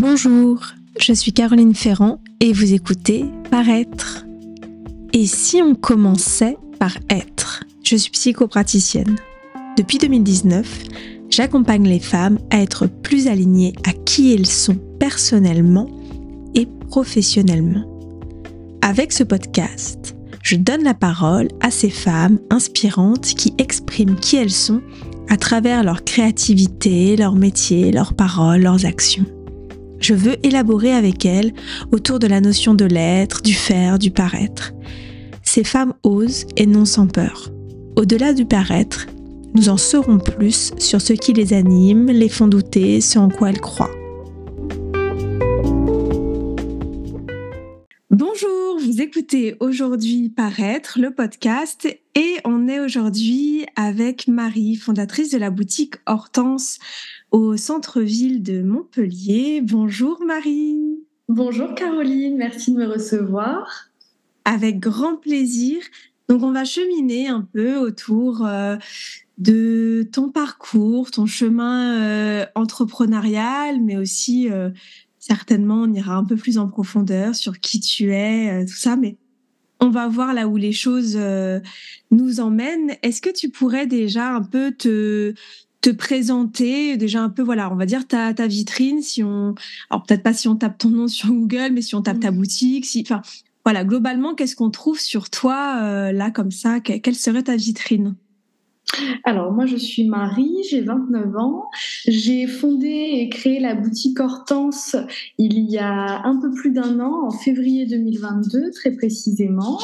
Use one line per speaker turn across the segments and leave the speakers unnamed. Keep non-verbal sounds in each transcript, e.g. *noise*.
Bonjour, je suis Caroline Ferrand et vous écoutez Paraître. Et si on commençait par être? Je suis psychopraticienne. Depuis 2019, j'accompagne les femmes à être plus alignées à qui elles sont personnellement et professionnellement. Avec ce podcast, je donne la parole à ces femmes inspirantes qui expriment qui elles sont à travers leur créativité, leur métier, leurs paroles, leurs actions. Je veux élaborer avec elles autour de la notion de l'être, du faire, du paraître. Ces femmes osent et non sans peur. Au-delà du paraître, nous en saurons plus sur ce qui les anime, les font douter, ce en quoi elles croient. Bonjour, vous écoutez aujourd'hui Paraître, le podcast, et on est aujourd'hui avec Marie, fondatrice de la boutique Hortense au centre-ville de Montpellier. Bonjour Marie.
Bonjour Caroline, merci de me recevoir.
Avec grand plaisir. Donc on va cheminer un peu autour euh, de ton parcours, ton chemin euh, entrepreneurial, mais aussi euh, certainement on ira un peu plus en profondeur sur qui tu es, tout ça. Mais on va voir là où les choses nous emmènent. Est-ce que tu pourrais déjà un peu te, te présenter déjà un peu, voilà, on va dire ta, ta vitrine, si on, alors peut-être pas si on tape ton nom *laughs* sur Google, mais si on tape ta boutique, si, enfin, voilà, globalement, qu'est-ce qu'on trouve sur toi euh, là comme ça? Quelle serait ta vitrine?
Alors moi je suis Marie, j'ai 29 ans. J'ai fondé et créé la boutique Hortense il y a un peu plus d'un an, en février 2022 très précisément.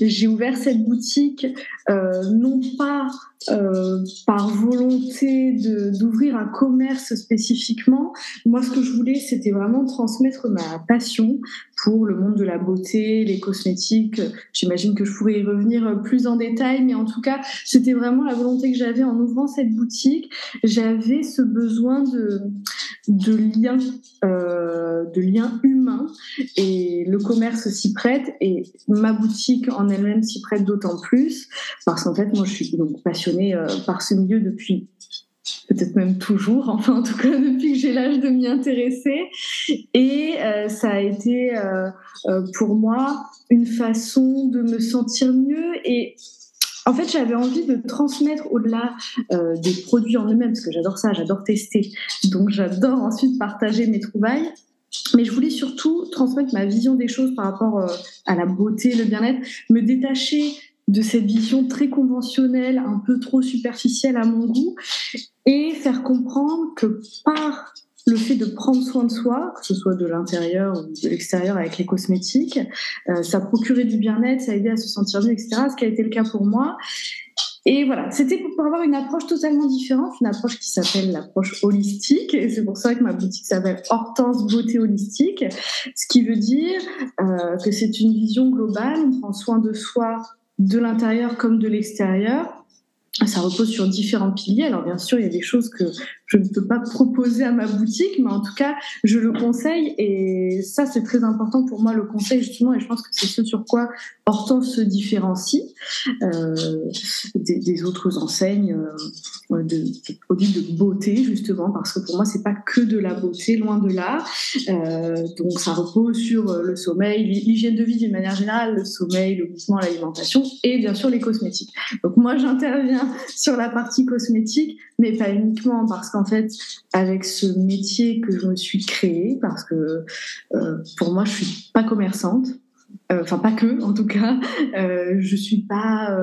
J'ai ouvert cette boutique euh, non pas euh, par volonté d'ouvrir un commerce spécifiquement. Moi, ce que je voulais, c'était vraiment transmettre ma passion pour le monde de la beauté, les cosmétiques. J'imagine que je pourrais y revenir plus en détail, mais en tout cas, c'était vraiment la volonté que j'avais en ouvrant cette boutique. J'avais ce besoin de, de liens, euh, de humains, et le commerce s'y prête, et ma boutique en elle-même s'y prête d'autant plus, parce qu'en fait, moi, je suis donc passionnée euh, par ce milieu depuis peut-être même toujours, *laughs* enfin en tout cas depuis que j'ai l'âge de m'y intéresser. Et euh, ça a été euh, pour moi une façon de me sentir mieux et en fait, j'avais envie de transmettre au-delà des produits en eux-mêmes, parce que j'adore ça, j'adore tester. Donc, j'adore ensuite partager mes trouvailles. Mais je voulais surtout transmettre ma vision des choses par rapport à la beauté, le bien-être, me détacher de cette vision très conventionnelle, un peu trop superficielle à mon goût, et faire comprendre que par le fait de prendre soin de soi, que ce soit de l'intérieur ou de l'extérieur avec les cosmétiques, euh, ça procurait du bien-être, ça aidait à se sentir mieux, etc. Ce qui a été le cas pour moi. Et voilà, c'était pour avoir une approche totalement différente, une approche qui s'appelle l'approche holistique, et c'est pour ça que ma boutique s'appelle Hortense Beauté Holistique, ce qui veut dire euh, que c'est une vision globale, on prend soin de soi de l'intérieur comme de l'extérieur. Ça repose sur différents piliers. Alors bien sûr, il y a des choses que je ne peux pas proposer à ma boutique, mais en tout cas, je le conseille et ça, c'est très important pour moi, le conseil justement, et je pense que c'est ce sur quoi Hortense se différencie euh, des, autres enseignes euh, de, produits de beauté, justement, parce que pour moi, c'est pas que de la beauté, loin de là. Euh, donc, ça repose sur le sommeil, l'hygiène de vie d'une manière générale, le sommeil, le mouvement, l'alimentation et bien sûr les cosmétiques. Donc, moi, j'interviens sur la partie cosmétique, mais pas uniquement parce que en fait, avec ce métier que je me suis créé, parce que euh, pour moi, je suis pas commerçante, euh, enfin pas que, en tout cas, euh, je suis pas,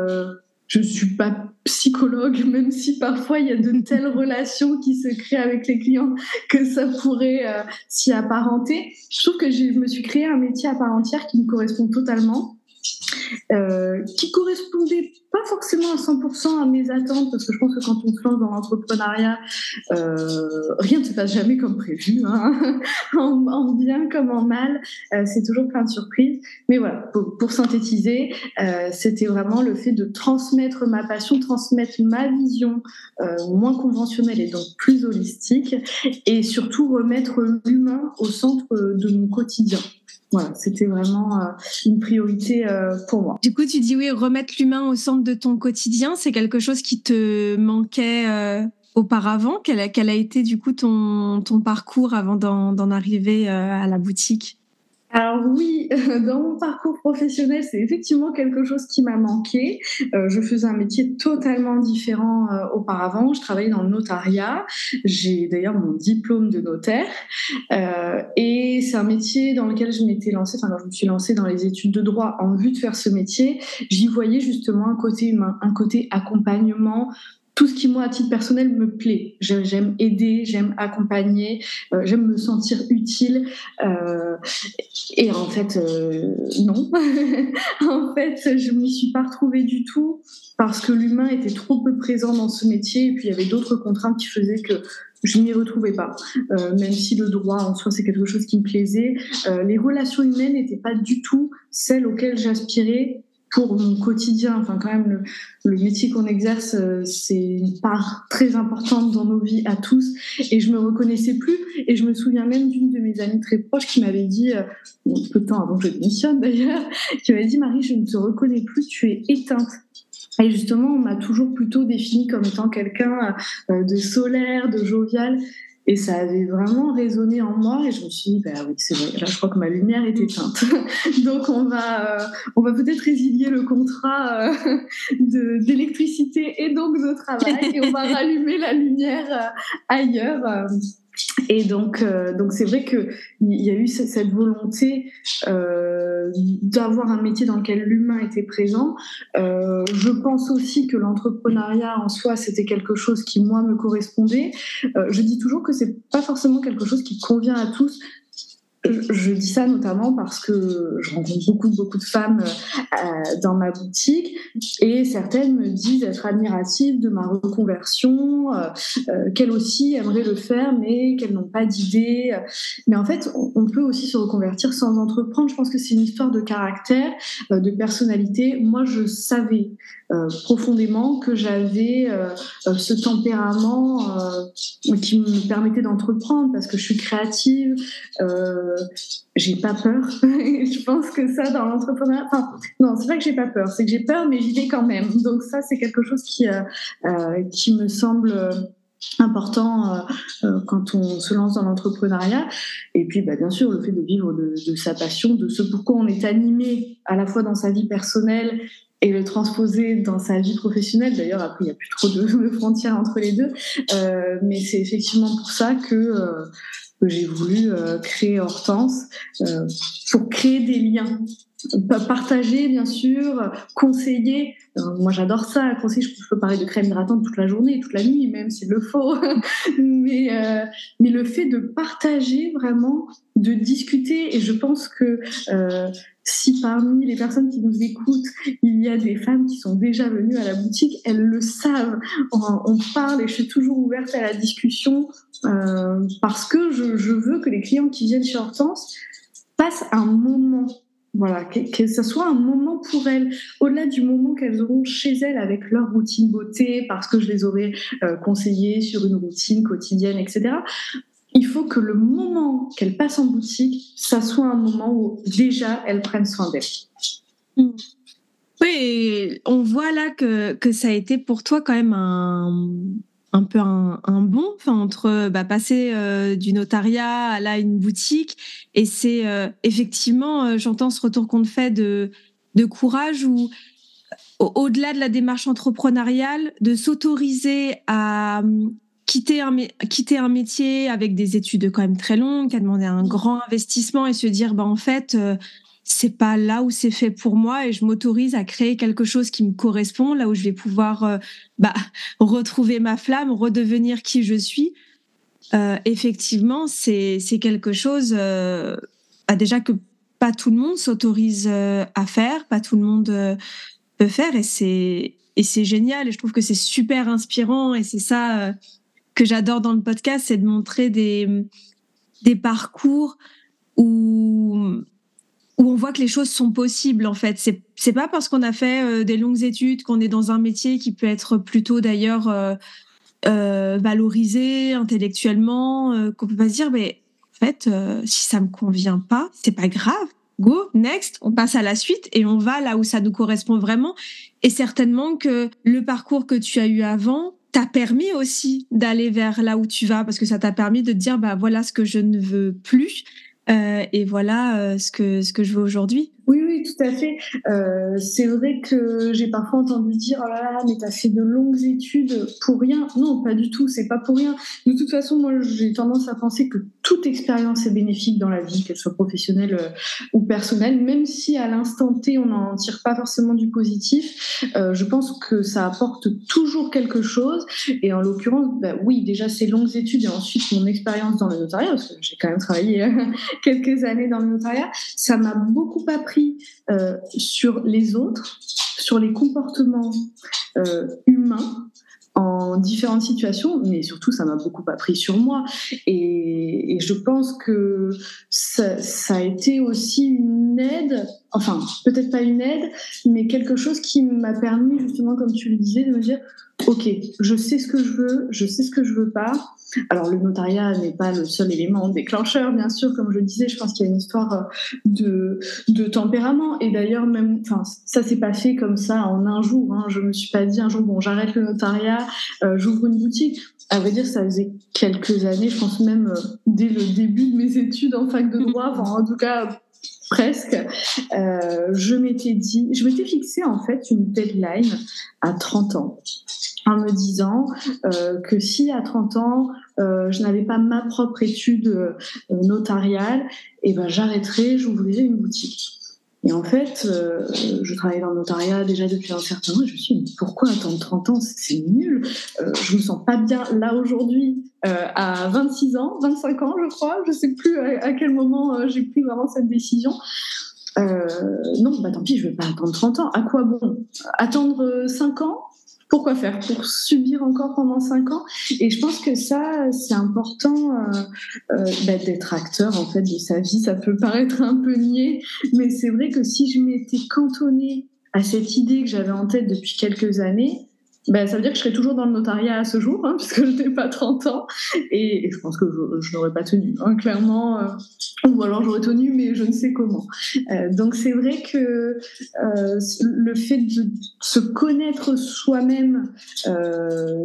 je suis pas psychologue, même si parfois il y a de telles *laughs* relations qui se créent avec les clients que ça pourrait s'y apparenter. Je trouve que je me suis créé un métier à part entière qui me correspond totalement. Qui correspondait pas forcément à 100% à mes attentes, parce que je pense que quand on se lance dans l'entrepreneuriat, euh, rien ne se passe jamais comme prévu, hein. *laughs* en, bien comme en mal, euh, c'est toujours plein de surprises. Mais voilà, pour, synthétiser, euh, c'était vraiment le fait de transmettre ma passion, transmettre ma vision moins conventionnelle et donc plus holistique, et surtout remettre l'humain au centre de mon quotidien. C'était vraiment euh, une priorité euh, pour moi.
Du coup, tu dis oui, remettre l'humain au centre de ton quotidien, c'est quelque chose qui te manquait euh, auparavant quel a, été du coup ton parcours avant d'en arriver à la boutique?
Alors oui, *laughs* dans mon parcours professionnel, c'est effectivement quelque chose qui m'a manqué. Euh, je faisais un métier totalement différent euh, auparavant. Je travaillais dans le notariat. J'ai d'ailleurs mon diplôme de notaire. Euh, et c'est un métier dans lequel je m'étais lancée, enfin, je me suis lancée dans les études de droit en vue de faire ce métier, j'y voyais justement un côté humain, un côté accompagnement, tout ce qui, moi, à titre personnel, me plaît. J'aime aider, j'aime accompagner, euh, j'aime me sentir utile. Euh, et en fait, euh, non. *laughs* en fait, je ne m'y suis pas retrouvée du tout parce que l'humain était trop peu présent dans ce métier et puis il y avait d'autres contraintes qui faisaient que je m'y retrouvais pas. même si le droit en soi c'est quelque chose qui me plaisait, les relations humaines n'étaient pas du tout celles auxquelles j'aspirais pour mon quotidien. Enfin, quand même, le, métier qu'on exerce, euh, c'est une part très importante dans nos vies à tous. Et je me reconnaissais plus. Et je me souviens même d'une de mes amies très proches qui m'avait dit, euh, peu de temps avant que je démissionne d'ailleurs, *laughs* qui m'avait dit Marie, je ne te reconnais plus, tu es éteinte. Et justement, on m'a toujours plutôt définie comme étant quelqu'un euh, de solaire, de jovial. Et ça avait vraiment résonné en moi et je me suis dit, bah oui, c'est vrai, là je crois que ma lumière est éteinte. *laughs* donc on va, euh, on va peut-être résilier le contrat euh, d'électricité et donc de travail et on va *laughs* rallumer la lumière euh, ailleurs. Et donc, euh, donc c'est vrai qu'il y a eu cette volonté euh, d'avoir un métier dans lequel l'humain était présent. Euh, je pense aussi que l'entrepreneuriat en soi, c'était quelque chose qui, moi, me correspondait. je dis toujours que c'est pas forcément quelque chose qui convient à tous je dis ça notamment parce que je rencontre beaucoup, beaucoup de femmes euh, dans ma boutique et certaines me disent être admiratives de ma reconversion, euh, euh, qu'elles aussi aimeraient le faire mais qu'elles n'ont pas d'idée. Mais en fait, on peut aussi se reconvertir sans entreprendre. Je pense que c'est une histoire de caractère, de personnalité. Moi, je savais profondément que j'avais ce tempérament qui me permettait d'entreprendre parce que je suis créative. Euh, j'ai pas peur. *laughs* je pense que ça, dans l'entrepreneuriat, non, c'est pas que j'ai pas peur, c'est que j'ai peur, mais j'y vais quand même. Donc ça, c'est quelque chose qui, euh, euh, qui me semble important quand on se lance dans l'entrepreneuriat. Et puis, bah, bien sûr, le fait de vivre de, sa passion, de ce pourquoi on est animé à la fois dans sa vie personnelle et le transposer dans sa vie professionnelle. D'ailleurs, après, il n'y a plus trop *laughs* de, frontières entre les deux. mais c'est effectivement pour ça que que j'ai voulu euh, créer Hortense euh, pour créer des liens partager bien sûr, conseiller. Euh, moi j'adore ça, conseiller. Je peux parler de crème hydratante toute la journée, toute la nuit même s'il le faut. *laughs* mais le fait de partager vraiment, de discuter et je pense que si parmi les personnes qui nous écoutent, il y a des femmes qui sont déjà venues à la boutique, elles le savent. On, parle et je suis toujours ouverte à la discussion euh, parce que je, veux que les clients qui viennent chez Hortense passent un moment. Voilà, que, que ce soit un moment pour elles, au-delà du moment qu'elles auront chez elles avec leur routine beauté, parce que je les aurais euh, conseillées sur une routine quotidienne, etc il faut que le moment qu'elle passe en boutique, ça soit un moment où déjà elles prennent soin d'elle.
Hmm. Oui, on voit là que, que ça a été pour toi quand même un, un peu un, un bon enfin, entre bah, passer euh, du notariat à là une boutique. Et c'est euh, effectivement, euh, j'entends ce retour qu'on te fait de, de courage ou au-delà de la démarche entrepreneuriale, de s'autoriser à, quitter un, quitter un métier avec des études quand même très longues, qui a demandé un grand investissement et se dire, bah, en fait, euh, c'est pas là où c'est fait pour moi et je m'autorise à créer quelque chose qui me correspond, là où je vais pouvoir euh, bah, *laughs* retrouver ma flamme, redevenir qui je suis. Euh, effectivement, c'est quelque chose bah, déjà que pas tout le monde s'autorise à faire, pas tout le monde peut faire et c'est et c'est génial et je trouve que c'est super inspirant et c'est ça que j'adore dans le podcast, c'est de montrer des, des parcours où, où on voit que les choses sont possibles, en fait. C'est, c'est pas parce qu'on a fait euh, des longues études qu'on est dans un métier qui peut être plutôt d'ailleurs euh, euh, valorisé intellectuellement, qu'on peut pas se dire, mais en fait, si ça me convient pas, c'est pas grave. Go, next, on passe à la suite et on va là où ça nous correspond vraiment. Et certainement que le parcours que tu as eu avant t'a permis aussi d'aller vers là où tu vas parce que ça t'a permis de dire bah voilà ce que je ne veux plus euh, et voilà euh, ce que ce que je veux aujourd'hui.
Oui, oui, tout à fait. Euh, c'est vrai que j'ai parfois entendu dire oh là là, mais t'as fait de longues études pour rien. Non, pas du tout. C'est pas pour rien. De toute façon, moi, j'ai tendance à penser que toute expérience est bénéfique dans la vie, qu'elle soit professionnelle euh, ou personnelle, même si à l'instant T on n'en tire pas forcément du positif. Euh, je pense que ça apporte toujours quelque chose. Et en l'occurrence, bah, oui, déjà ces longues études et ensuite mon expérience dans le notariat, parce que j'ai quand même travaillé *laughs* quelques années dans le notariat, ça m'a beaucoup appris euh, sur les autres, sur les comportements euh, humains en différentes situations, mais surtout ça m'a beaucoup appris sur moi. Et, je pense que ça, ça, a été aussi une aide, enfin peut-être pas une aide, mais quelque chose qui m'a permis justement, comme tu le disais, de me dire, ok, je sais ce que je veux, je sais ce que je veux pas. Alors le notariat n'est pas le seul élément déclencheur, bien sûr, comme je le disais, je pense qu'il y a une histoire de, de tempérament. Et d'ailleurs, même, enfin, ça s'est pas fait comme ça en un jour. Hein. Je me suis pas dit un jour, bon, j'arrête le notariat, euh, j'ouvre une boutique. À vrai dire, ça faisait quelques années, je pense même euh, dès le début de mes études en fac de droit, en tout cas presque, euh, je m'étais dit, je m'étais fixé en fait une deadline à 30 ans en me disant euh, que si à 30 ans euh, je n'avais pas ma propre étude euh, notariale, et eh ben j'arrêterais, j'ouvrirais une boutique. Et en fait, euh, je travaillais dans le notariat déjà depuis un certain temps et je me suis dit, pourquoi attendre 30 ans? C'est nul. Euh, je me sens pas bien là aujourd'hui, euh, à 26 ans, 25 ans, je crois. Je sais plus à, quel moment j'ai pris vraiment cette décision. non, bah tant pis, je vais pas attendre 30 ans. À quoi bon Attendre 5 ans? Pourquoi faire? Pour subir encore pendant cinq ans? Et je pense que ça, c'est important euh, euh, bah, d'être acteur en fait de sa vie. Ça peut paraître un peu niais, mais c'est vrai que si je m'étais cantonnée à cette idée que j'avais en tête depuis quelques années, ben, ça veut dire que je serais toujours dans le notariat à ce jour, hein, *laughs* puisque je n'ai pas 30 ans. Et, je pense que je, n'aurais pas tenu, hein, clairement. Euh, ou alors j'aurais tenu, mais je ne sais comment. Euh, donc c'est vrai que euh, le fait de se connaître soi-même,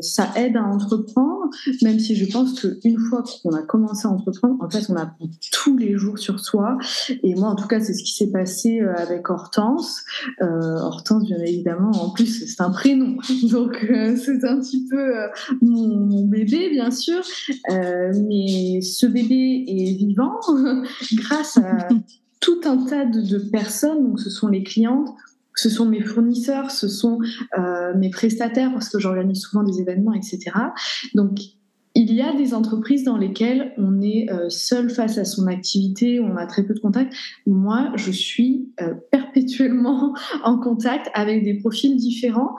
ça aide à entreprendre, même si je pense qu'une fois qu'on a commencé à entreprendre, en fait, on apprend tous les jours sur soi. Et moi, en tout cas, c'est ce qui s'est passé avec Hortense. Hortense, bien évidemment, en plus, c'est un prénom. *laughs* Donc, donc euh, c'est un petit peu euh, mon, bébé, bien sûr. Euh, mais ce bébé est vivant *laughs* grâce à *laughs* tout un tas de, personnes. Donc ce sont les clientes, ce sont mes fournisseurs, ce sont mes prestataires parce que j'organise souvent des événements, etc. Donc il y a des entreprises dans lesquelles on est seul face à son activité, on a très peu de contact. Moi, je suis perpétuellement *laughs* en contact avec des profils différents.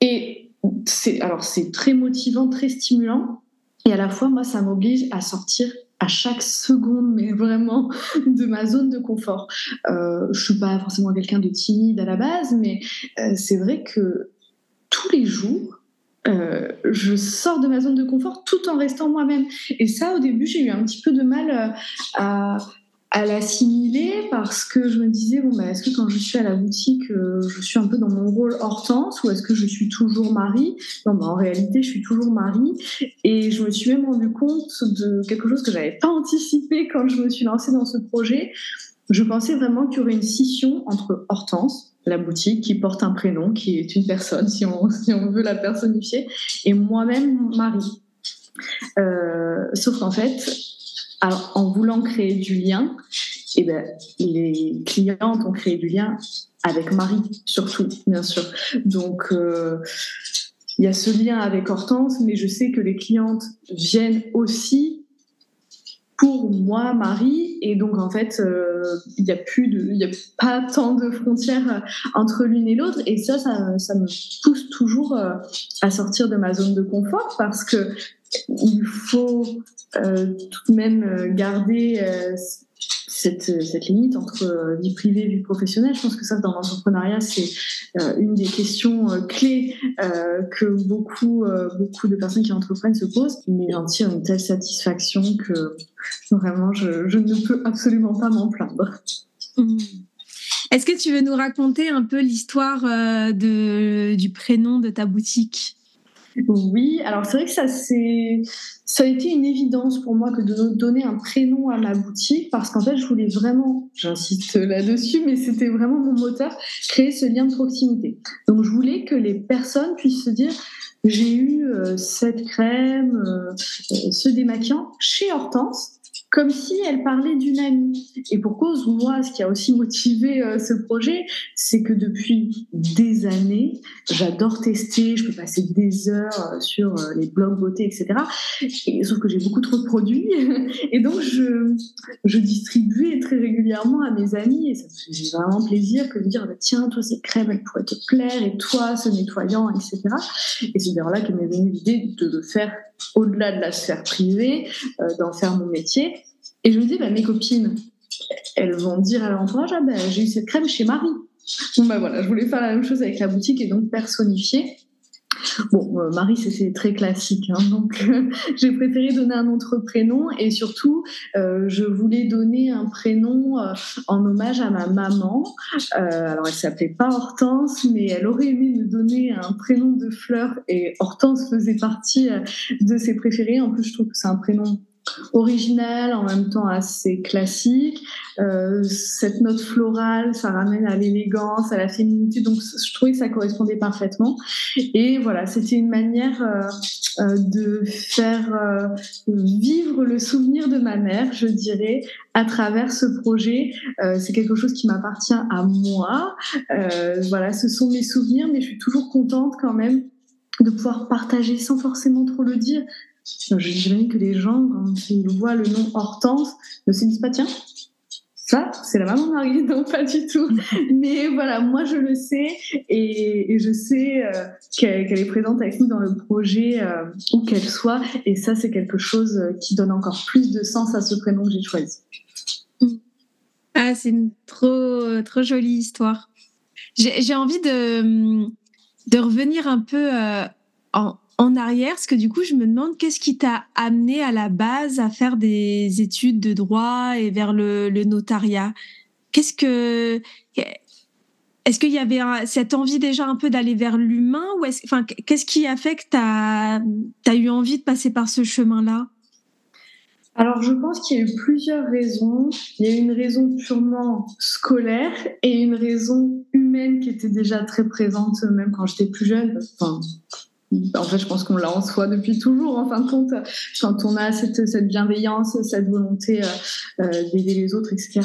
Et c'est alors c'est très motivant, très stimulant. Et à la fois, moi, ça m'oblige à sortir à chaque seconde, mais vraiment de ma zone de confort. Euh, je suis pas forcément quelqu'un de timide à la base, mais euh, c'est vrai que tous les jours, euh, je sors de ma zone de confort tout en restant moi-même. Et ça, au début, j'ai eu un petit peu de mal euh, à, à l'assimiler parce que je me disais bon bah, est-ce que quand je suis à la boutique euh, je suis un peu dans mon rôle Hortense ou est-ce que je suis toujours Marie non bah, en réalité je suis toujours Marie et je me suis même rendu compte de quelque chose que j'avais pas anticipé quand je me suis lancée dans ce projet. Je pensais vraiment qu'il y aurait une scission entre Hortense la boutique qui porte un prénom qui est une personne si on, *laughs* si on veut la personnifier et moi-même Marie euh, sauf qu'en fait alors, en voulant créer du lien, eh ben, les clientes ont créé du lien avec Marie, surtout, bien sûr. Donc, euh, il y a ce lien avec Hortense, mais je sais que les clientes viennent aussi pour moi, Marie, et donc en fait, euh, il n'y a a pas tant de frontières entre l'une et l'autre, et ça, ça, ça, me pousse toujours euh, à sortir de ma zone de confort parce que il faut euh, tout de même euh, garder euh, cette, limite entre vie privée et vie professionnelle. Je pense que ça, dans l'entrepreneuriat, c'est une des questions clés que beaucoup, beaucoup de personnes qui entreprennent se posent. Mais j'en tire une telle satisfaction que vraiment, je, ne peux absolument pas m'en plaindre.
Est-ce que tu veux nous raconter un peu l'histoire du prénom de ta boutique?
Oui, alors c'est vrai que ça, ça a été une évidence pour moi que de donner un prénom à ma boutique parce qu'en fait, je voulais vraiment, j'insiste là-dessus, mais c'était vraiment mon moteur, créer ce lien de proximité. Donc, je voulais que les personnes puissent se dire, j'ai eu euh, cette crème, euh, ce démaquillant chez Hortense comme si elle parlait d'une amie. Et pour cause, moi, ce qui a aussi motivé euh, ce projet, c'est que depuis des années, j'adore tester, je peux passer des heures euh, sur euh, les blogs beauté, etc. Et, sauf que j'ai beaucoup trop de produits. *laughs* Et donc, je, je distribuais très régulièrement à mes amis. Et ça me faisait vraiment plaisir que de dire, bah, tiens, toi, cette crème, elle pourrait te plaire, et toi, ce nettoyant, etc. Et c'est d'ailleurs là que m'est venue l'idée de le faire au-delà de la sphère privée, d'en faire mon métier. Et je me dis, bah, mes copines, elles vont dire à leur ah, bah, j'ai eu cette crème chez Marie. Bon, bah voilà, je voulais faire la même chose avec la boutique et donc personnifier. Bon, euh, Marie, c'est très classique, hein, donc *laughs* j'ai préféré donner un autre prénom et surtout, euh, je voulais donner un prénom euh, en hommage à ma maman. alors, elle s'appelait pas Hortense, mais elle aurait aimé me donner un prénom de fleur et Hortense faisait partie de ses préférés. En plus, je trouve que c'est un prénom original, en même temps assez classique. Euh, cette note florale, ça ramène à l'élégance, à la féminité, donc je trouvais que ça correspondait parfaitement. Et voilà, c'était une manière euh, euh, de faire vivre le souvenir de ma mère, je dirais, à travers ce projet. c'est quelque chose qui m'appartient à moi. voilà, ce sont mes souvenirs, mais je suis toujours contente quand même de pouvoir partager sans forcément trop le dire J'imagine que les gens, quand ils voient le nom Hortense, ne se disent pas tiens, ça, c'est la maman Marie, *laughs* non pas du tout. Mais voilà, moi je le sais et, je sais euh, qu'elle est présente avec nous dans le projet euh, où qu'elle soit. Et ça, c'est quelque chose euh, qui donne encore plus de sens à ce prénom que j'ai choisi.
Ah, c'est une trop, trop jolie histoire. J'ai envie de, de revenir un peu en, en arrière, parce que du coup, je me demande qu'est-ce qui t'a amené à la base à faire des études de droit et vers le, notariat? Qu'est-ce que est-ce qu'il y avait cette envie déjà un peu d'aller vers l'humain ou est enfin, qu'est-ce qui a fait que tu as, eu envie de passer par ce chemin-là?
Alors, je pense qu'il y a eu plusieurs raisons. Il y a eu une raison purement scolaire et une raison humaine qui était déjà très présente, même quand j'étais plus jeune. En fait, je pense qu'on l'a en soi depuis toujours, en fin de compte, quand on a cette, cette bienveillance, cette volonté euh, euh, d'aider les autres, etc.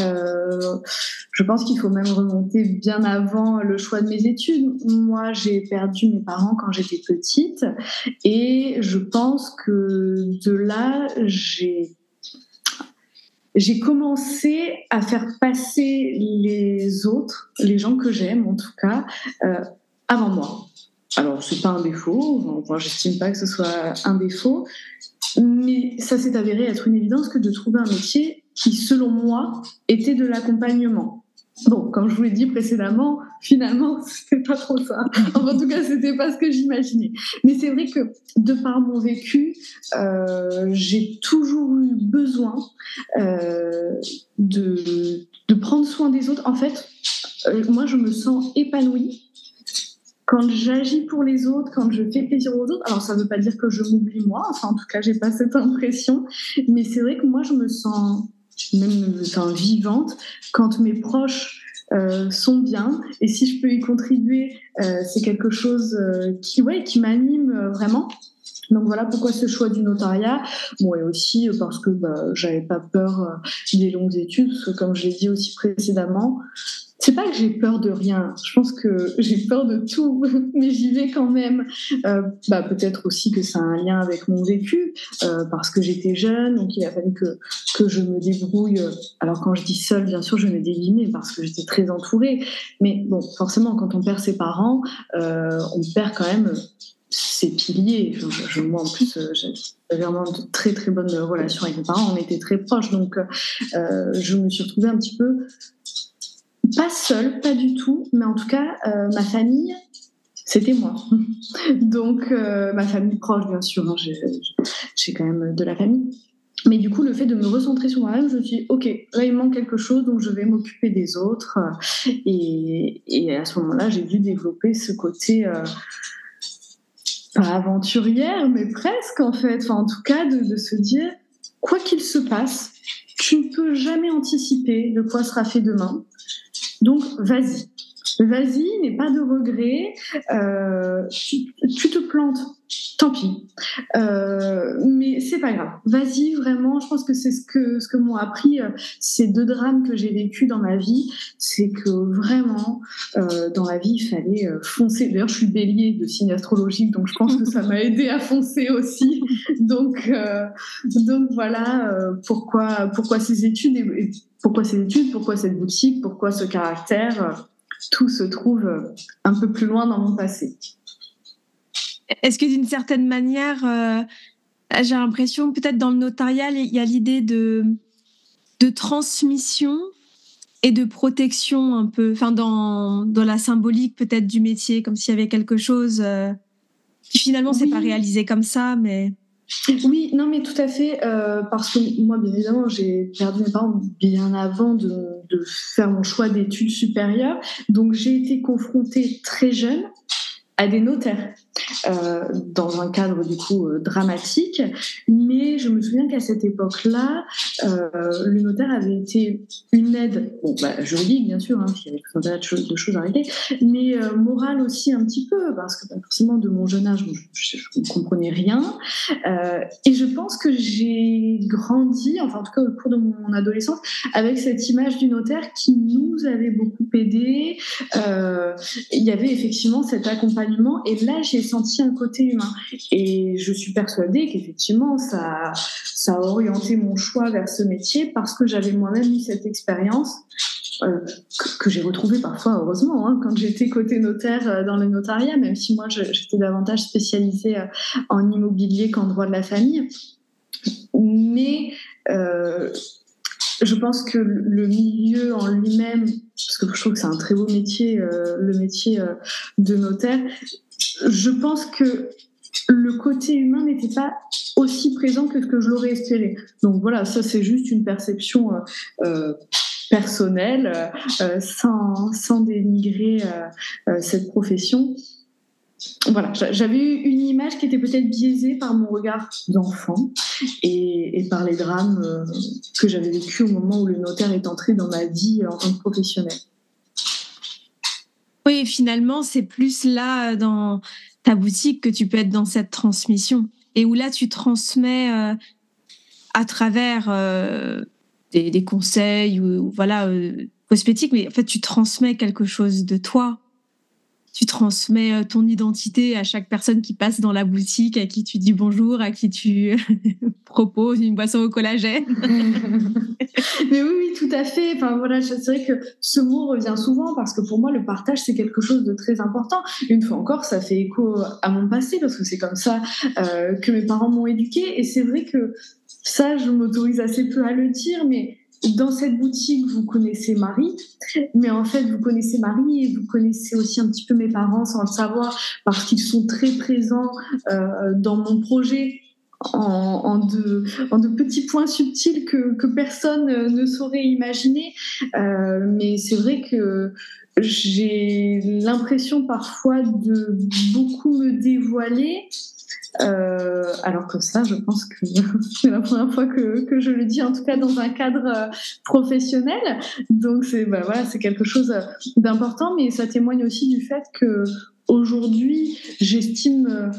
Euh, je pense qu'il faut même remonter bien avant le choix de mes études. Moi, j'ai perdu mes parents quand j'étais petite et je pense que de là, j'ai j'ai commencé à faire passer les autres, les gens que j'aime en tout cas, avant moi. Alors, c'est pas un défaut, enfin, j'estime pas que ce soit un défaut, mais ça s'est avéré être une évidence que de trouver un métier qui, selon moi, était de l'accompagnement. Bon, comme je vous l'ai dit précédemment, finalement, *laughs* c'était pas trop ça. en tout cas, c'était pas ce que j'imaginais. Mais c'est vrai que, de par mon vécu, euh, j'ai toujours eu besoin euh, de, de prendre soin des autres. En fait, euh, moi, je me sens épanouie quand j'agis pour les autres, quand je fais plaisir aux autres, alors ça ne veut pas dire que je m'oublie moi, enfin en tout cas j'ai pas cette impression, mais c'est vrai que moi je me sens même enfin, vivante quand mes proches euh, sont bien et si je peux y contribuer, euh, c'est quelque chose euh, qui ouais qui m'anime vraiment. Donc voilà pourquoi ce choix du notariat. Bon et aussi parce que bah, j'avais pas peur des longues études, parce que comme je l'ai dit aussi précédemment, c'est pas que j'ai peur de rien. Je pense que j'ai peur de tout, *laughs* mais j'y vais quand même. Euh, bah, peut-être aussi que ça a un lien avec mon vécu, euh, parce que j'étais jeune, donc il a fallu que, que je me débrouille. Alors quand je dis seule, bien sûr, je me guillemets parce que j'étais très entourée. Mais bon, forcément, quand on perd ses parents, euh, on perd quand même ses piliers. Moi, en plus, j'avais vraiment de très très bonnes relations avec mes parents. On était très proches, donc je me suis retrouvée un petit peu pas seule, pas du tout, mais en tout cas, euh, ma famille, c'était moi. *laughs* Donc, euh, ma famille proche, bien sûr, hein, j'ai quand même de la famille. Mais du coup, le fait de me recentrer sur moi-même, je me suis dit, OK, là, il manque quelque chose, donc je vais m'occuper des autres. Et, à ce moment-là, j'ai dû développer ce côté, euh, pas aventurière, mais presque en fait. En tout cas, de, se dire, quoi qu'il se passe, tu ne peux jamais anticiper de quoi sera fait demain. Donc, vas-y. Vas-y, n'aie pas de regrets. Euh, tu, te plantes, tant pis. Euh, mais c'est pas grave. Vas-y, vraiment. Je pense que c'est ce que ce que m'ont appris euh, ces deux drames que j'ai vécus dans ma vie, c'est que vraiment dans la vie il fallait foncer. D'ailleurs, je suis bélier de signe astrologique, donc je pense que ça m'a *laughs* aidé à foncer aussi. Donc donc voilà pourquoi pourquoi ces études et pourquoi ces études, pourquoi cette boutique, pourquoi ce caractère tout se trouve euh, un peu plus loin dans mon passé.
Est-ce que d'une certaine manière, euh, j'ai l'impression, peut-être dans le notarial, il y a l'idée de, de transmission et de protection un peu, enfin dans, dans la symbolique peut-être du métier, comme s'il y avait quelque chose euh, qui finalement s'est pas réalisé comme ça, mais...
Oui, non, mais tout à fait, euh, parce que moi, bien évidemment, j'ai perdu mes parents bien avant de, de faire mon choix d'études supérieures. Donc, j'ai été confrontée très jeune à des notaires. Euh, dans un cadre du coup euh, dramatique. Mais je me souviens qu'à cette époque-là, euh, le notaire avait été une aide, bon, bah, juridique bien sûr, hein, il y avait tout un tas de choses, à régler, mais morale aussi un petit peu, parce que bah, forcément de mon jeune âge, je ne comprenais rien. et je pense que j'ai grandi, enfin en tout cas au cours de mon adolescence, avec cette image du notaire qui nous avait beaucoup aidé. il y avait effectivement cet accompagnement, et là j'ai senti un côté humain. Et je suis persuadée qu'effectivement, ça, ça a orienté mon choix vers ce métier parce que j'avais moi-même eu cette expérience. Euh, que, j'ai retrouvée parfois, heureusement, hein, quand j'étais côté notaire euh, dans le notariat, même si moi j'étais davantage spécialisée euh, en immobilier qu'en droit de la famille. Mais je pense que le milieu en lui-même, parce que je trouve que c'est un très beau métier, le métier de notaire, je pense que le côté humain n'était pas aussi présent que ce que je l'aurais espéré. Donc voilà, ça c'est juste une perception euh, euh, personnelle, euh, sans, sans, dénigrer cette profession. Voilà, j'avais eu une image qui était peut-être biaisée par mon regard d'enfant et, et, par les drames que j'avais vécu au moment où le notaire est entré dans ma vie en tant que professionnel.
Oui, finalement, c'est plus là dans ta boutique que tu peux être dans cette transmission. Et où là tu transmets euh, à travers euh, des, conseils ou, voilà euh, cosmétiques, mais en fait tu transmets quelque chose de toi tu transmets euh, ton identité à chaque personne qui passe dans la boutique, à qui tu dis bonjour, à qui tu *laughs* proposes une boisson au collagène. *laughs*
Mais oui, oui, tout à fait. Enfin voilà, c'est vrai que ce mot revient souvent parce que pour moi, le partage c'est quelque chose de très important. Une fois encore, ça fait écho à mon passé parce que c'est comme ça euh, que mes parents m'ont éduqué et c'est vrai que ça, je m'autorise assez peu à le dire, mais dans cette boutique, vous connaissez Marie, mais en fait, vous connaissez Marie et vous connaissez aussi un petit peu mes parents sans le savoir parce qu'ils sont très présents euh, dans mon projet. En, de, petits points subtils que, personne ne saurait imaginer. Euh, mais c'est vrai que j'ai l'impression parfois de beaucoup me dévoiler euh, alors que ça, je pense que *laughs* c'est la première fois que, je le dis, en tout cas dans un cadre euh, professionnel. Donc c'est bah, voilà, c'est quelque chose d'important, mais ça témoigne aussi du fait que aujourd'hui, j'estime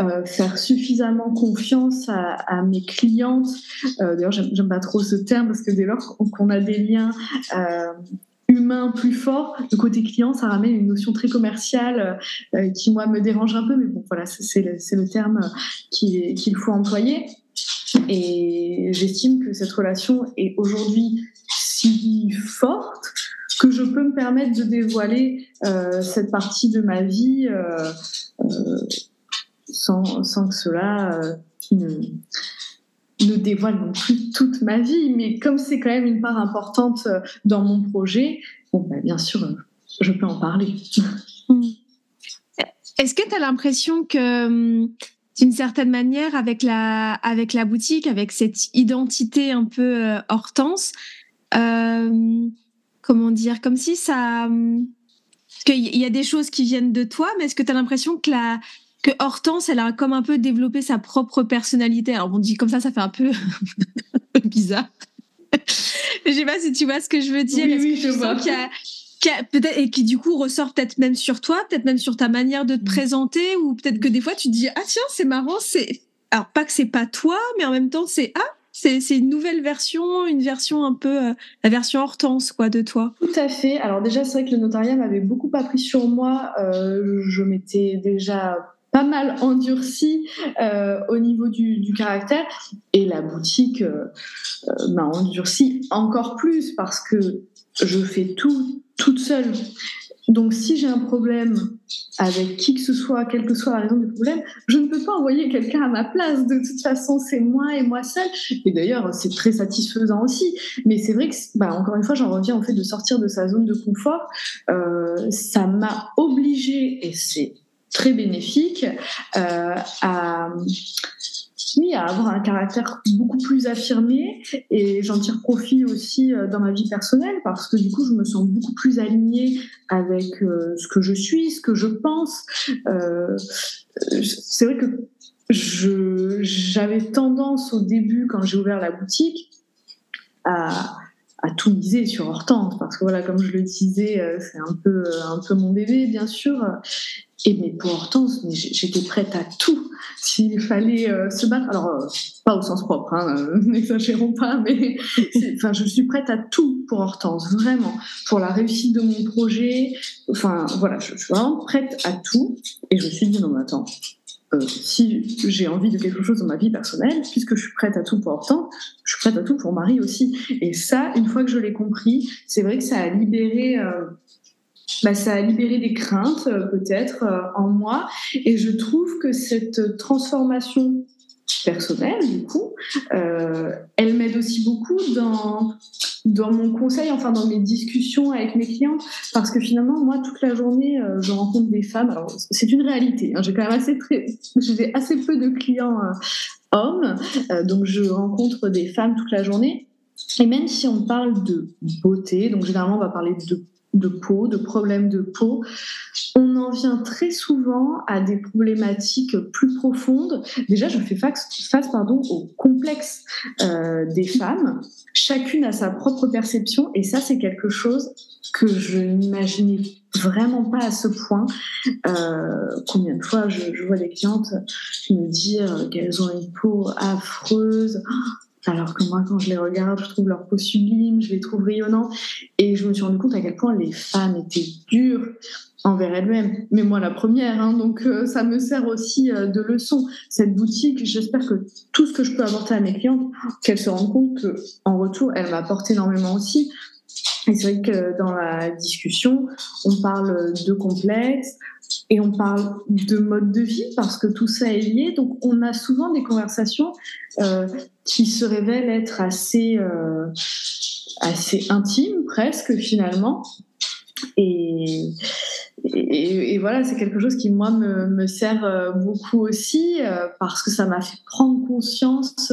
euh, faire suffisamment confiance à, mes clientes. Euh, D'ailleurs, j'aime pas trop ce terme parce que dès lors qu'on a des liens euh, humain plus fort. Le côté client, ça ramène une notion très commerciale euh, qui, moi, me dérange un peu, mais bon, voilà, c'est le, terme qu'il faut employer. Et j'estime que cette relation est aujourd'hui si forte que je peux me permettre de dévoiler euh, cette partie de ma vie euh, sans, sans, que cela ne, ne dévoile non plus toute ma vie, mais comme c'est quand même une part importante euh, dans mon projet, bon, bah, bien sûr, euh, je peux en parler. *laughs*
Est-ce que tu as l'impression que, hum, d'une certaine manière, avec la, avec la boutique, avec cette identité un peu euh, hortense, comment dire, comme si ça... Hum, qu'il y a des choses qui viennent de toi, mais est-ce que tu as l'impression que la, que Hortense, elle a comme un peu développé sa propre personnalité. Alors on dit comme ça, ça fait un peu *laughs* bizarre. *laughs* je sais pas si tu vois ce que je veux dire.
Oui, oui, je vois.
peut-être et qui du coup ressort peut-être même sur toi, peut-être même sur ta manière de te mm. présenter, ou peut-être que des fois tu te dis ah tiens c'est marrant, c'est alors pas que c'est pas toi, mais en même temps c'est ah c'est une nouvelle version, une version un peu euh, la version Hortense quoi de toi.
Tout à fait. Alors déjà c'est vrai que le notariat m'avait beaucoup appris sur moi. Euh, je m'étais déjà pas mal endurci euh, au niveau du, caractère et la boutique m'a endurci encore plus parce que je fais tout toute seule. Donc si j'ai un problème avec qui que ce soit, quelle que soit la raison du problème, je ne peux pas envoyer quelqu'un à ma place. De toute façon, c'est moi et moi seule. Et d'ailleurs, c'est très satisfaisant aussi. Mais c'est vrai que, bah, encore une fois, j'en reviens au fait de sortir de sa zone de confort. Euh, ça m'a obligée, et c'est très bénéfique, euh, à oui, à avoir un caractère beaucoup plus affirmé et j'en tire profit aussi euh, dans ma vie personnelle parce que du coup je me sens beaucoup plus alignée avec euh, ce que je suis, ce que je pense. Euh, c'est vrai que j'avais tendance au début quand j'ai ouvert la boutique à, à tout miser sur Hortense parce que voilà comme je le disais c'est un peu un peu mon bébé bien sûr et mais pour Hortense, j'étais prête à tout s'il fallait euh, se battre. Alors, euh, pas au sens propre, hein, euh, *laughs* n'exagérons pas, mais *laughs* enfin, je suis prête à tout pour Hortense, vraiment, pour la réussite de mon projet. Enfin, voilà, je, suis vraiment prête à tout. Et je me suis dit, non, mais attends, si j'ai envie de quelque chose dans ma vie personnelle, puisque je suis prête à tout pour Hortense, je suis prête à tout pour Marie aussi. Et ça, une fois que je l'ai compris, c'est vrai que ça a libéré bah, ça a libéré des craintes euh, peut-être euh, en moi. Et je trouve que cette transformation personnelle, du coup, euh, elle m'aide aussi beaucoup dans, dans mon conseil, enfin dans mes discussions avec mes clients, parce que finalement, moi, toute la journée, je rencontre des femmes. Alors, c'est une réalité. Hein, j'ai quand même assez, très, *laughs* j'ai assez peu de clients hommes, donc je rencontre des femmes toute la journée. Et même si on parle de beauté, donc généralement on va parler de de peau, de problèmes de peau, on en vient très souvent à des problématiques plus profondes. Déjà, je fais face, pardon, au complexe euh, des femmes. Chacune a sa propre perception et ça, c'est quelque chose que je n'imaginais vraiment pas à ce point. Euh, combien de fois je, je vois des clientes me dire qu'elles ont une peau affreuse, alors que moi, quand je les regarde, je trouve leur peau sublime, je les trouve rayonnants. Et je me suis rendu compte à quel point les femmes étaient dures envers elles-mêmes. Mais moi, la première. Hein, donc, euh, ça me sert aussi euh, de leçon. Cette boutique, j'espère que tout ce que je peux apporter à mes clientes, qu'elles se rendent compte qu'en retour, elle m'apporte énormément aussi. Et c'est vrai que dans la discussion, on parle de complexe, et on parle de mode de vie parce que tout ça est lié. Donc on a souvent des conversations euh, qui se révèlent être assez, euh, assez intimes presque finalement. Et, et, voilà, c'est quelque chose qui, moi, me, me sert euh, beaucoup aussi parce que ça m'a fait prendre conscience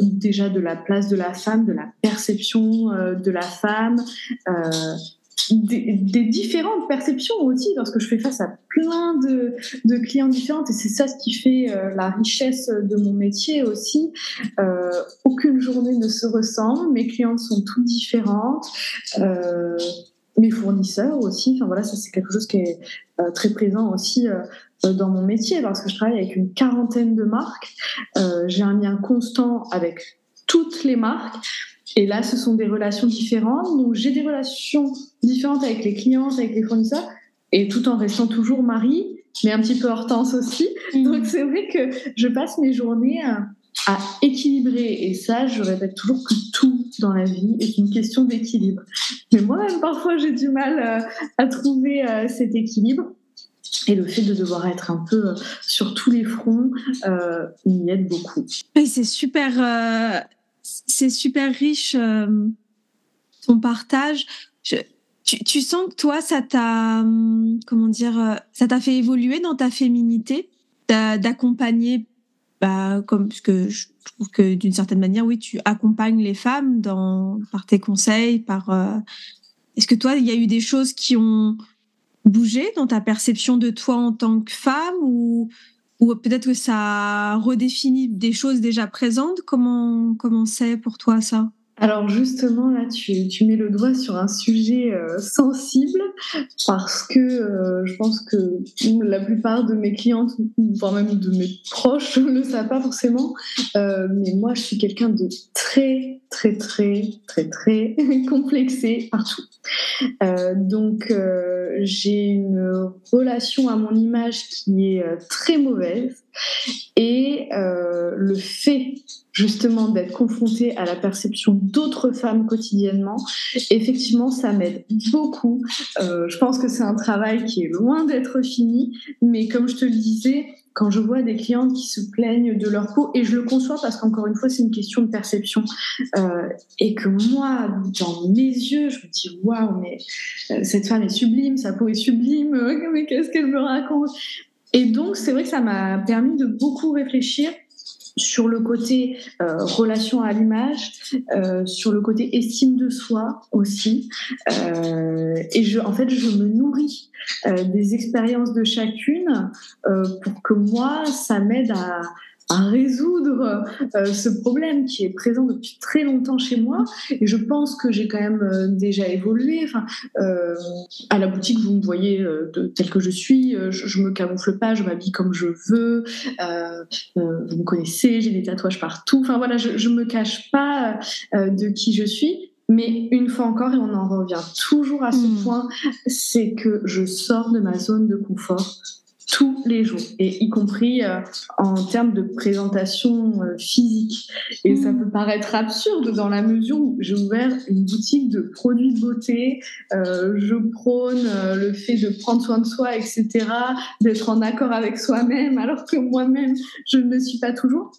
déjà de la place de la femme, de la perception de la femme, des, différentes perceptions aussi, parce que je fais face à plein de, de clients différents, et c'est ça ce qui fait euh, la richesse de mon métier aussi. Euh, aucune journée ne se ressemble, mes clientes sont toutes différentes. Euh, mes fournisseurs aussi, enfin voilà, ça c'est quelque chose qui est très présent aussi dans mon métier parce que je travaille avec une quarantaine de marques. J'ai un lien constant avec toutes les marques. Et là, ce sont des relations différentes. Donc, j'ai des relations différentes avec les clients, avec les fournisseurs, et tout en restant toujours Marie, mais un petit peu Hortense aussi. Mm. Donc, c'est vrai que je passe mes journées à, équilibrer. Et ça, je répète toujours que tout dans la vie est une question d'équilibre. Mais moi-même, parfois, j'ai du mal euh, à trouver euh, cet équilibre. Et le fait de devoir être un peu euh, sur tous les fronts m'y aide beaucoup.
Et c'est super c'est super riche euh, ton partage. tu, sens que toi, ça t'a, hum, comment dire, euh, ça t'a fait évoluer dans ta féminité, d'accompagner, bah, comme parce que je trouve que d'une certaine manière, oui, tu accompagnes les femmes dans par tes conseils, par. Euh, est-ce que toi, il y a eu des choses qui ont bougé dans ta perception de toi en tant que femme ou, ou peut-être que ça redéfinit des choses déjà présentes Comment comment c'est pour toi ça?
Alors justement, là, tu, mets le doigt sur un sujet euh, sensible parce que euh, je pense que la plupart de mes clientes, voire même de mes proches, *laughs* ne le savent pas forcément. Euh, mais moi, je suis quelqu'un de très, très, très, très, très *laughs* complexé partout. donc, j'ai une relation à mon image qui est très mauvaise. Et le fait justement d'être confrontée à la perception d'autres femmes quotidiennement, effectivement, ça m'aide beaucoup. Euh, je pense que c'est un travail qui est loin d'être fini, mais comme je te le disais, quand je vois des clientes qui se plaignent de leur peau, et je le conçois parce qu'encore une fois, c'est une question de perception, euh, et que moi, dans mes yeux, je me dis waouh, mais euh, cette femme est sublime, sa peau est sublime, *laughs* mais qu'est-ce qu'elle me raconte? Et donc, c'est vrai que ça m'a permis de beaucoup réfléchir sur le côté euh, relation à l'image, euh, sur le côté estime de soi aussi. Euh, et je, en fait, je me nourris des expériences de chacune pour que moi, ça m'aide à, à résoudre euh, ce problème qui est présent depuis très longtemps chez moi. Et je pense que j'ai quand même euh, déjà évolué. Enfin, euh, à la boutique, vous me voyez de, tel que je suis. Je, je me camoufle pas, je m'habille comme je veux. vous me connaissez, j'ai des tatouages partout. Enfin voilà, je, je me cache pas de qui je suis. Mais une fois encore, et on en revient toujours à ce hmm. point, c'est que je sors de ma zone de confort tous les jours, et y compris euh, en termes de présentation euh, physique. Et ça peut paraître absurde dans la mesure où j'ai ouvert une boutique de produits de beauté, euh, je prône le fait de prendre soin de soi, etc., d'être en accord avec soi-même, alors que moi-même, je ne le suis pas toujours.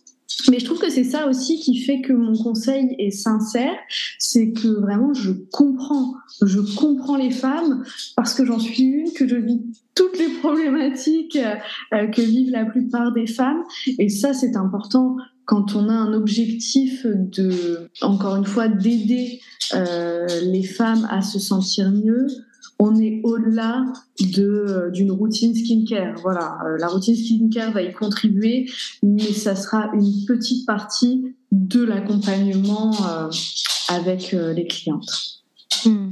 Mais je trouve que c'est ça aussi qui fait que mon conseil est sincère, c'est que vraiment je comprends, je comprends les femmes parce que j'en suis une, que je vis toutes les problématiques euh, que vivent la plupart des femmes. Et ça, c'est important quand on a un objectif de, encore une fois, d'aider euh, les femmes à se sentir mieux, on est au-delà de euh, d'une routine skincare. Voilà, euh, la routine skincare va y contribuer, mais ça sera une petite partie de l'accompagnement euh, avec les clientes.
Hmm.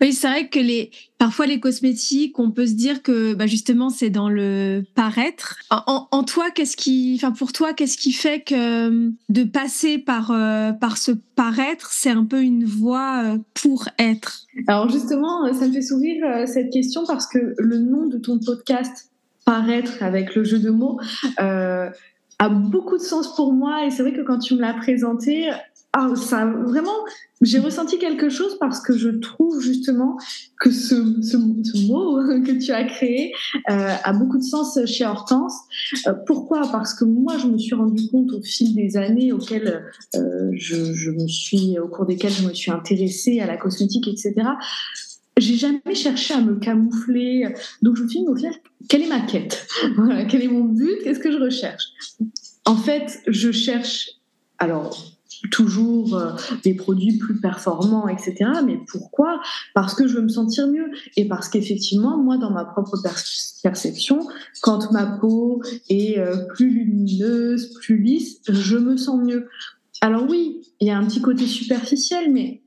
Oui, c'est vrai que les parfois les cosmétiques, on peut se dire que bah justement c'est dans le paraître. En, toi, qu'est-ce qui, enfin pour toi, qu'est-ce qui fait que de passer par euh, par ce paraître, c'est un peu une voie euh, pour être?
Alors justement, ça me fait sourire euh, cette question parce que le nom de ton podcast paraître avec le jeu de mots a beaucoup de sens pour moi et c'est vrai que quand tu me l'as présenté, ah, ça vraiment, j'ai ressenti quelque chose parce que je trouve justement que ce, ce, mot *laughs* que tu as créé euh, a beaucoup de sens chez Hortense. Euh, pourquoi? Parce que moi, je me suis rendu compte au fil des années auxquelles euh, je, je, me suis, au cours desquelles je me suis intéressée à la cosmétique, etc. J'ai jamais cherché à me camoufler. Donc, je me suis dit, au final, quelle est ma quête? *laughs* Voilà, Quel est mon but? Qu'est-ce que je recherche? En fait, je cherche. Alors, toujours euh, des produits plus performants, etc. Mais pourquoi? Parce que je veux me sentir mieux et parce qu'effectivement, moi, dans ma propre perception, quand ma peau est euh, plus lumineuse, plus lisse, je me sens mieux. Alors oui, il y a un petit côté superficiel, mais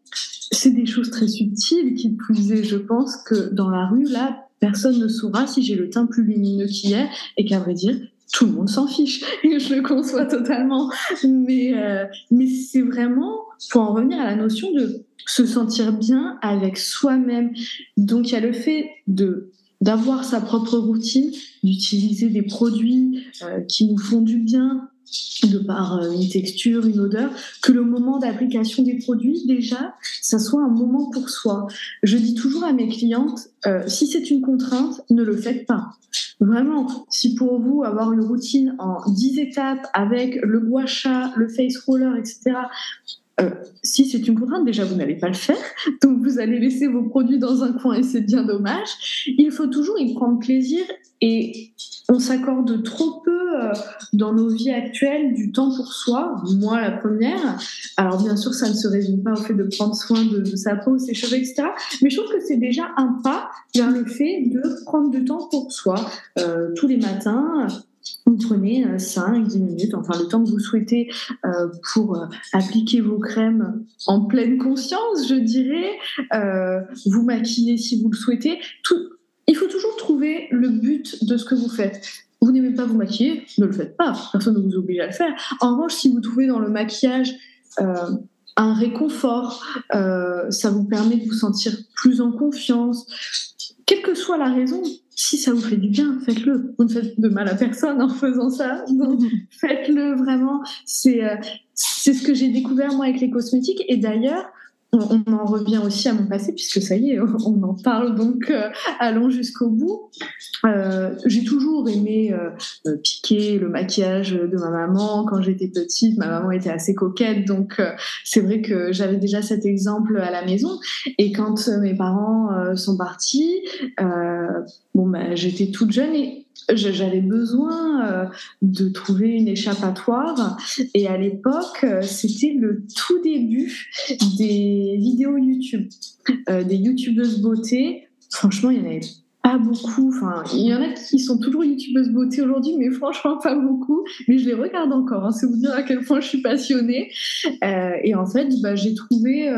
c'est des choses très subtiles qui plus. Je pense que dans la rue, là, personne ne saura si j'ai le teint plus lumineux qu'hier et qu'à vrai dire, tout le monde s'en fiche. *laughs* je le conçois totalement. Mais, euh, mais c'est vraiment, pour en revenir à la notion de se sentir bien avec soi-même. Donc il y a le fait de d'avoir sa propre routine, d'utiliser des produits euh, qui nous font du bien, de par euh, une texture, une odeur, que le moment d'application des produits, déjà, ça soit un moment pour soi. Je dis toujours à mes clientes, si c'est une contrainte, ne le faites pas. Vraiment, si pour vous, avoir une routine en 10 étapes avec le gua sha, le face roller, etc., si c'est une contrainte, déjà vous n'allez pas le faire, *laughs* donc vous allez laisser vos produits dans un coin et c'est bien dommage. Il faut toujours y prendre plaisir et on s'accorde trop peu euh, dans nos vies actuelles du temps pour soi, moi la première. Alors bien sûr, ça ne se résume pas au fait de prendre soin de, sa peau, ses cheveux, etc. Mais je trouve que c'est déjà un pas vers le fait de prendre du temps pour soi. Euh, tous les matins, vous prenez 5, euh, 10 minutes, enfin le temps que vous souhaitez pour appliquer vos crèmes en pleine conscience, je dirais. vous maquillez si vous le souhaitez. Tout, faut toujours trouver le but de ce que vous faites. Vous n'aimez pas vous maquiller, ne le faites pas. Personne ne vous oblige à le faire. En revanche, si vous trouvez dans le maquillage un réconfort, ça vous permet de vous sentir plus en confiance, quelle que soit la raison, si ça vous fait du bien, faites-le. Vous ne faites de mal à personne en faisant ça. Donc, faites-le vraiment. C'est, euh, c'est ce que j'ai découvert moi avec les cosmétiques. Et d'ailleurs, on, en revient aussi à mon passé, puisque ça y est, *laughs* on en parle, donc euh, allons jusqu'au bout. Euh, j'ai toujours aimé euh, piquer le maquillage de ma maman. Quand j'étais petite, ma maman était assez coquette, donc c'est vrai que j'avais déjà cet exemple à la maison. Et quand mes parents sont partis, bon, bah, j'étais toute jeune et j'avais besoin euh, de trouver une échappatoire. Et à l'époque, euh, c'était le tout début des vidéos YouTube, euh, des youtubeuses beauté. Franchement, il y en avait pas beaucoup. Enfin, il y en a qui sont toujours youtubeuses beauté aujourd'hui, mais franchement pas beaucoup. Mais je les regarde encore. Hein, c'est vous dire à quel point je suis passionnée. et en fait, bah, j'ai trouvé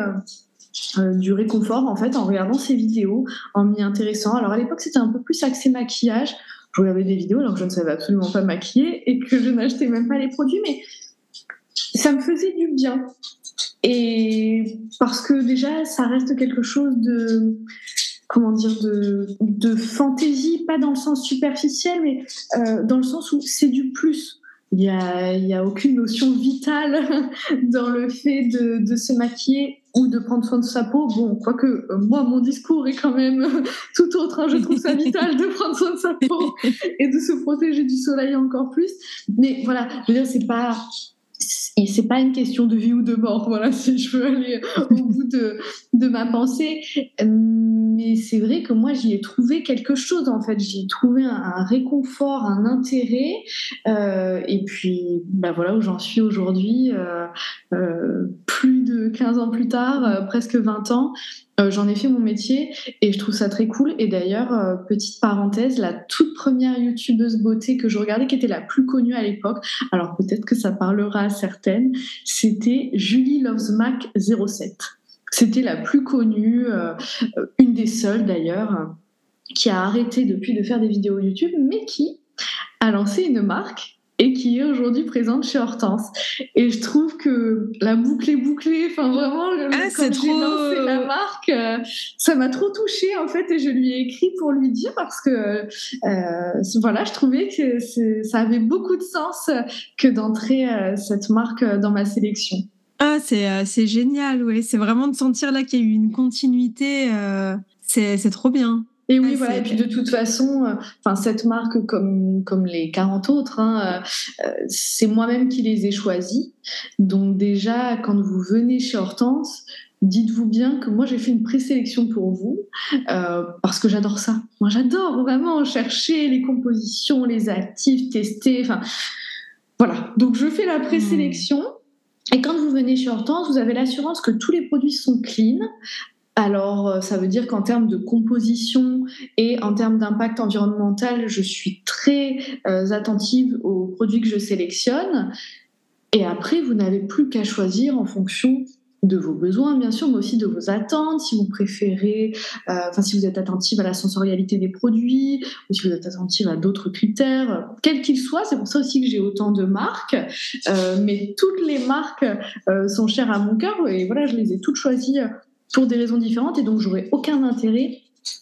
du réconfort en fait en regardant ces vidéos, en m'y intéressant. Alors à l'époque, c'était un peu plus axé maquillage je regardais des vidéos alors que je ne savais absolument pas maquiller et que je n'achetais même pas les produits, mais ça me faisait du bien. Et parce que déjà, ça reste quelque chose de, comment dire, de, de fantaisie, pas dans le sens superficiel, mais euh, dans le sens où c'est du plus. Il n'y a, a aucune notion vitale *laughs* dans le fait de, de se maquiller ou de prendre soin de sa peau. Bon, quoique euh, moi, mon discours est quand même *laughs* tout autre. Hein. Je trouve ça vital de *laughs* prendre soin de sa peau *laughs* et de se protéger du soleil encore plus. Mais voilà, je veux dire, c'est pas c'est pas une question de vie ou de mort, voilà, si je veux aller au bout de, de ma pensée. Mais c'est vrai que moi, j'y ai trouvé quelque chose, en fait. J'y ai trouvé un, réconfort, un intérêt. Euh, et puis, bah voilà où j'en suis aujourd'hui, euh, euh, plus de 15 ans plus tard, presque 20 ans. J'en ai fait mon métier et je trouve ça très cool. Et d'ailleurs, petite parenthèse, la toute première youtubeuse beauté que je regardais, qui était la plus connue à l'époque, alors peut-être que ça parlera à certaines, c'était Julie Loves Mac 07. C'était la plus connue, euh, une des seules d'ailleurs, qui a arrêté depuis de faire des vidéos YouTube, mais qui a lancé une marque et qui est aujourd'hui présente chez Hortense. Et je trouve que la boucle est bouclée. Enfin, vraiment, ah, quand j'ai lancé la marque, euh, ça m'a trop touchée en fait, et je lui ai écrit pour lui dire parce que euh, voilà, je trouvais que ça avait beaucoup de sens que d'entrer euh, cette marque dans ma sélection.
Ah, c'est génial, oui. C'est vraiment de sentir là qu'il y a eu une continuité. c'est trop bien.
Et oui, voilà. Et puis de toute façon, euh, enfin cette marque comme comme les 40 autres, hein, euh, euh, c'est moi-même qui les ai choisis. Donc déjà, quand vous venez chez Hortense, dites-vous bien que moi j'ai fait une présélection pour vous parce que j'adore ça. Moi j'adore vraiment chercher les compositions, les actifs, tester. Enfin voilà. Donc je fais la présélection. Et quand vous venez chez Hortense, vous avez l'assurance que tous les produits sont clean, alors, euh, ça veut dire qu'en termes de composition et en termes d'impact environnemental, je suis très euh, attentive aux produits que je sélectionne. Et après, vous n'avez plus qu'à choisir en fonction de vos besoins, bien sûr, mais aussi de vos attentes, si vous préférez, euh, si vous êtes attentive à la sensorialité des produits, ou si vous êtes attentive à d'autres critères, quels qu'ils soient. C'est pour ça aussi que j'ai autant de marques, mais toutes les marques sont chères à mon cœur, et voilà, je les ai toutes choisies pour des raisons différentes et donc j'aurais aucun intérêt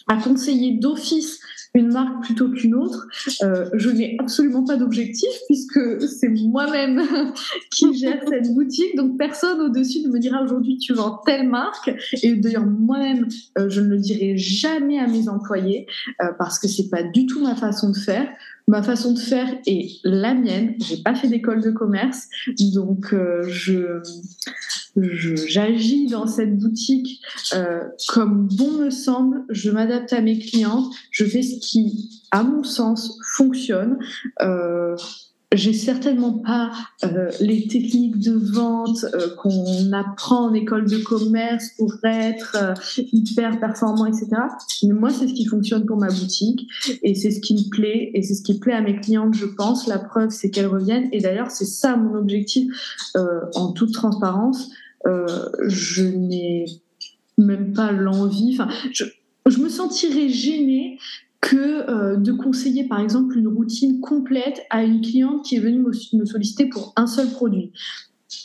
à conseiller d'office une marque plutôt qu'une autre. Euh, je n'ai absolument pas d'objectif puisque c'est moi-même *laughs* qui gère cette boutique. Donc personne au-dessus ne me dira aujourd'hui tu vends telle marque. Et d'ailleurs moi-même, euh, je ne le dirai jamais à mes employés euh, parce que c'est pas du tout ma façon de faire. Ma façon de faire est la mienne. J'ai pas fait d'école de commerce, donc je j'agis dans cette boutique comme bon me semble, je m'adapte à mes clientes, je fais ce qui, à mon sens, fonctionne j'ai certainement pas euh, les techniques de vente euh, qu'on apprend en école de commerce pour être euh, hyper performant, etc. Mais moi, c'est ce qui fonctionne pour ma boutique et c'est ce qui me plaît et c'est ce qui plaît à mes clientes, je pense. La preuve, c'est qu'elles reviennent. Et d'ailleurs, c'est ça mon objectif en toute transparence. Je n'ai même pas l'envie. Je me sentirais gênée que euh, de conseiller par exemple une routine complète à une cliente qui est venue me solliciter pour un seul produit.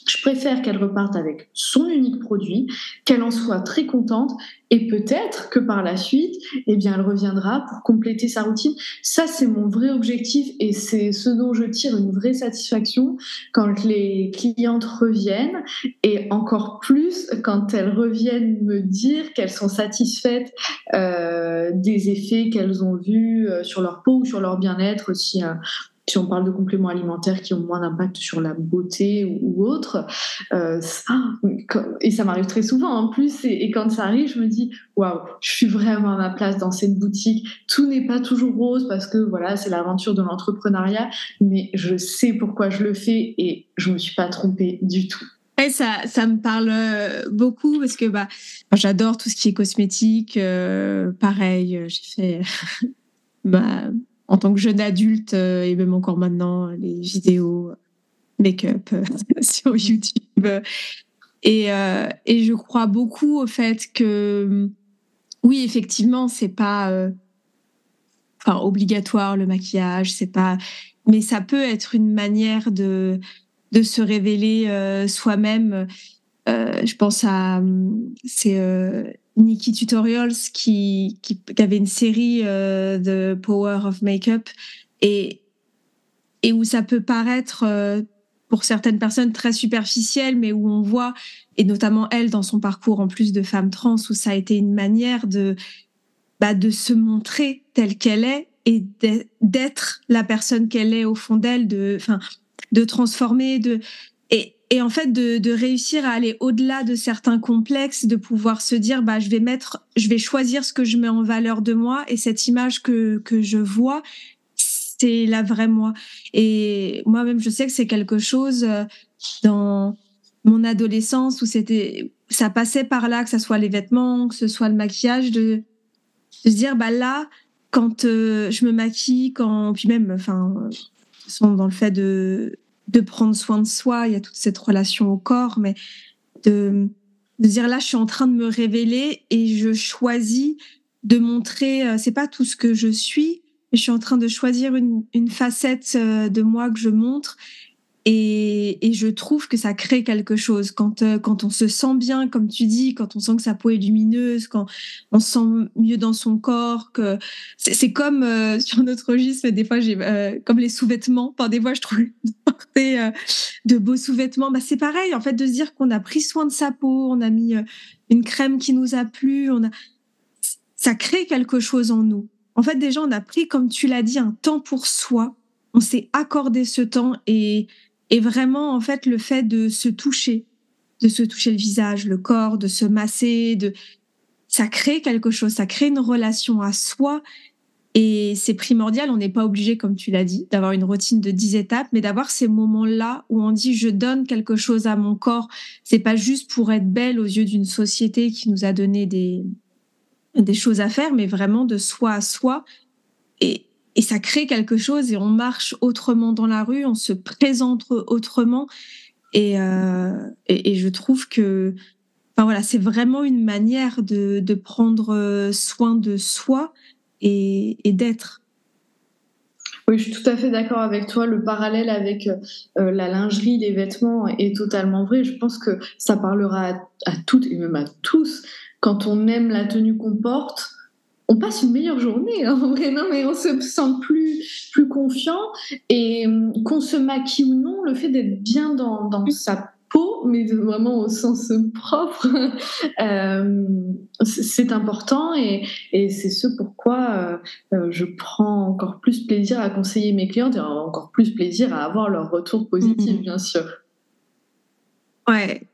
Je préfère qu'elle reparte avec son unique produit, qu'elle en soit très contente et peut-être que par la suite, eh bien, elle reviendra pour compléter sa routine. Ça, c'est mon vrai objectif et c'est ce dont je tire une vraie satisfaction quand les clientes reviennent et encore plus quand elles reviennent me dire qu'elles sont satisfaites euh, des effets qu'elles ont vus euh, sur leur peau ou sur leur bien-être aussi si on parle de compléments alimentaires qui ont moins d'impact sur la beauté ou, autre. Euh, et ça m'arrive très souvent en plus. Et, quand ça arrive, je me dis waouh, je suis vraiment à ma place dans cette boutique. Tout n'est pas toujours rose parce que voilà, c'est l'aventure de l'entrepreneuriat, mais je sais pourquoi je le fais et je me suis pas trompée du tout.
Ça, ça me parle euh, beaucoup parce que bah, j'adore tout ce qui est cosmétique. Euh, pareil, j'ai fait *laughs* bah, en tant que jeune adulte euh, et même encore maintenant, les vidéos make-up euh, *laughs* sur YouTube. Et, euh, et, je crois beaucoup au fait que, oui, effectivement, c'est pas enfin, obligatoire le maquillage, c'est pas, mais ça peut être une manière de, de se révéler soi-même. Je pense à c'est Nikki Tutorials qui, qui, avait une série euh, de Power of Makeup et, et où ça peut paraître euh, pour certaines personnes très superficiel, mais où on voit, et notamment elle dans son parcours en plus de femme trans, où ça a été une manière de, bah, de se montrer telle qu'elle est et d'être la personne qu'elle est au fond d'elle, de, enfin, de transformer, de, et, en fait de, de réussir à aller au-delà de certains complexes, de pouvoir se dire bah je vais mettre, je vais choisir ce que je mets en valeur de moi et cette image que que je vois, c'est la vraie moi. Et moi-même je sais que c'est quelque chose euh, dans mon adolescence où c'était ça passait par là, que ce soit les vêtements, que ce soit le maquillage, de, de se dire bah là quand euh, je me maquille, quand puis même enfin sont dans le fait de de prendre soin de soi, il y a toute cette relation au corps, mais de, dire là, je suis en train de me révéler et je choisis de montrer, euh, c'est pas tout ce que je suis, mais je suis en train de choisir une, une facette euh, de moi que je montre et, et, je trouve que ça crée quelque chose quand euh, quand on se sent bien, comme tu dis, quand on sent que sa peau est lumineuse, quand on se sent mieux dans son corps, que c'est comme euh, *laughs* sur notre registre, des fois j'ai euh, comme les sous-vêtements. Par des fois, je trouve *laughs* porter de beaux sous-vêtements, bah c'est pareil en fait de se dire qu'on a pris soin de sa peau, on a mis une crème qui nous a plu, on a ça crée quelque chose en nous. En fait, déjà, on a pris, comme tu l'as dit, un temps pour soi. On s'est accordé ce temps et et vraiment, en fait, le fait de se toucher, de se toucher le visage, le corps, de se masser, de, ça crée quelque chose, ça crée une relation à soi. Et c'est primordial, on n'est pas obligé, comme tu l'as dit, d'avoir une routine de 10 étapes, mais d'avoir ces moments-là où on dit je donne quelque chose à mon corps. C'est pas juste pour être belle aux yeux d'une société qui nous a donné des, des choses à faire, mais vraiment de soi à soi. Et, ça crée quelque chose et on marche autrement dans la rue, on se présente autrement et, euh, et, je trouve que enfin voilà, c'est vraiment une manière de, de, prendre soin de soi et, et d'être.
Oui, je suis tout à fait d'accord avec toi. Le parallèle avec euh, la lingerie, les vêtements est totalement vrai. Je pense que ça parlera à, à toutes et même à tous. Quand on aime la tenue qu'on porte, on passe une meilleure journée, hein, *laughs* en vrai, non, mais on se sent plus, plus confiant. Et hum, qu'on se maquille ou non, le fait d'être bien dans, dans sa peau, mais vraiment au sens propre, *laughs* euh, c'est important. Et, et c'est ce pourquoi euh, euh, je prends encore plus plaisir à conseiller mes clientes et encore plus plaisir à avoir leur retour positif, mm-hmm. bien sûr.
Ouais,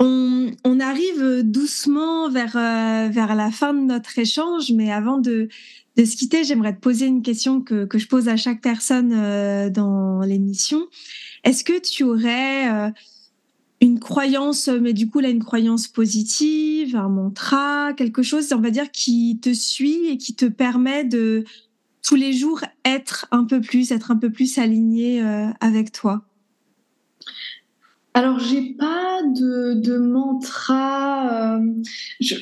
On, arrive doucement vers, euh, vers la fin de notre échange, mais avant de, de se quitter, j'aimerais te poser une question que, que je pose à chaque personne euh, dans l'émission. Est-ce que tu aurais euh, une croyance, mais du coup là une croyance positive, un mantra, quelque chose, on va dire, qui te suit et qui te permet de tous les jours être un peu plus, être un peu plus aligné avec toi?
Alors, j'ai pas de, mantra. Euh, je,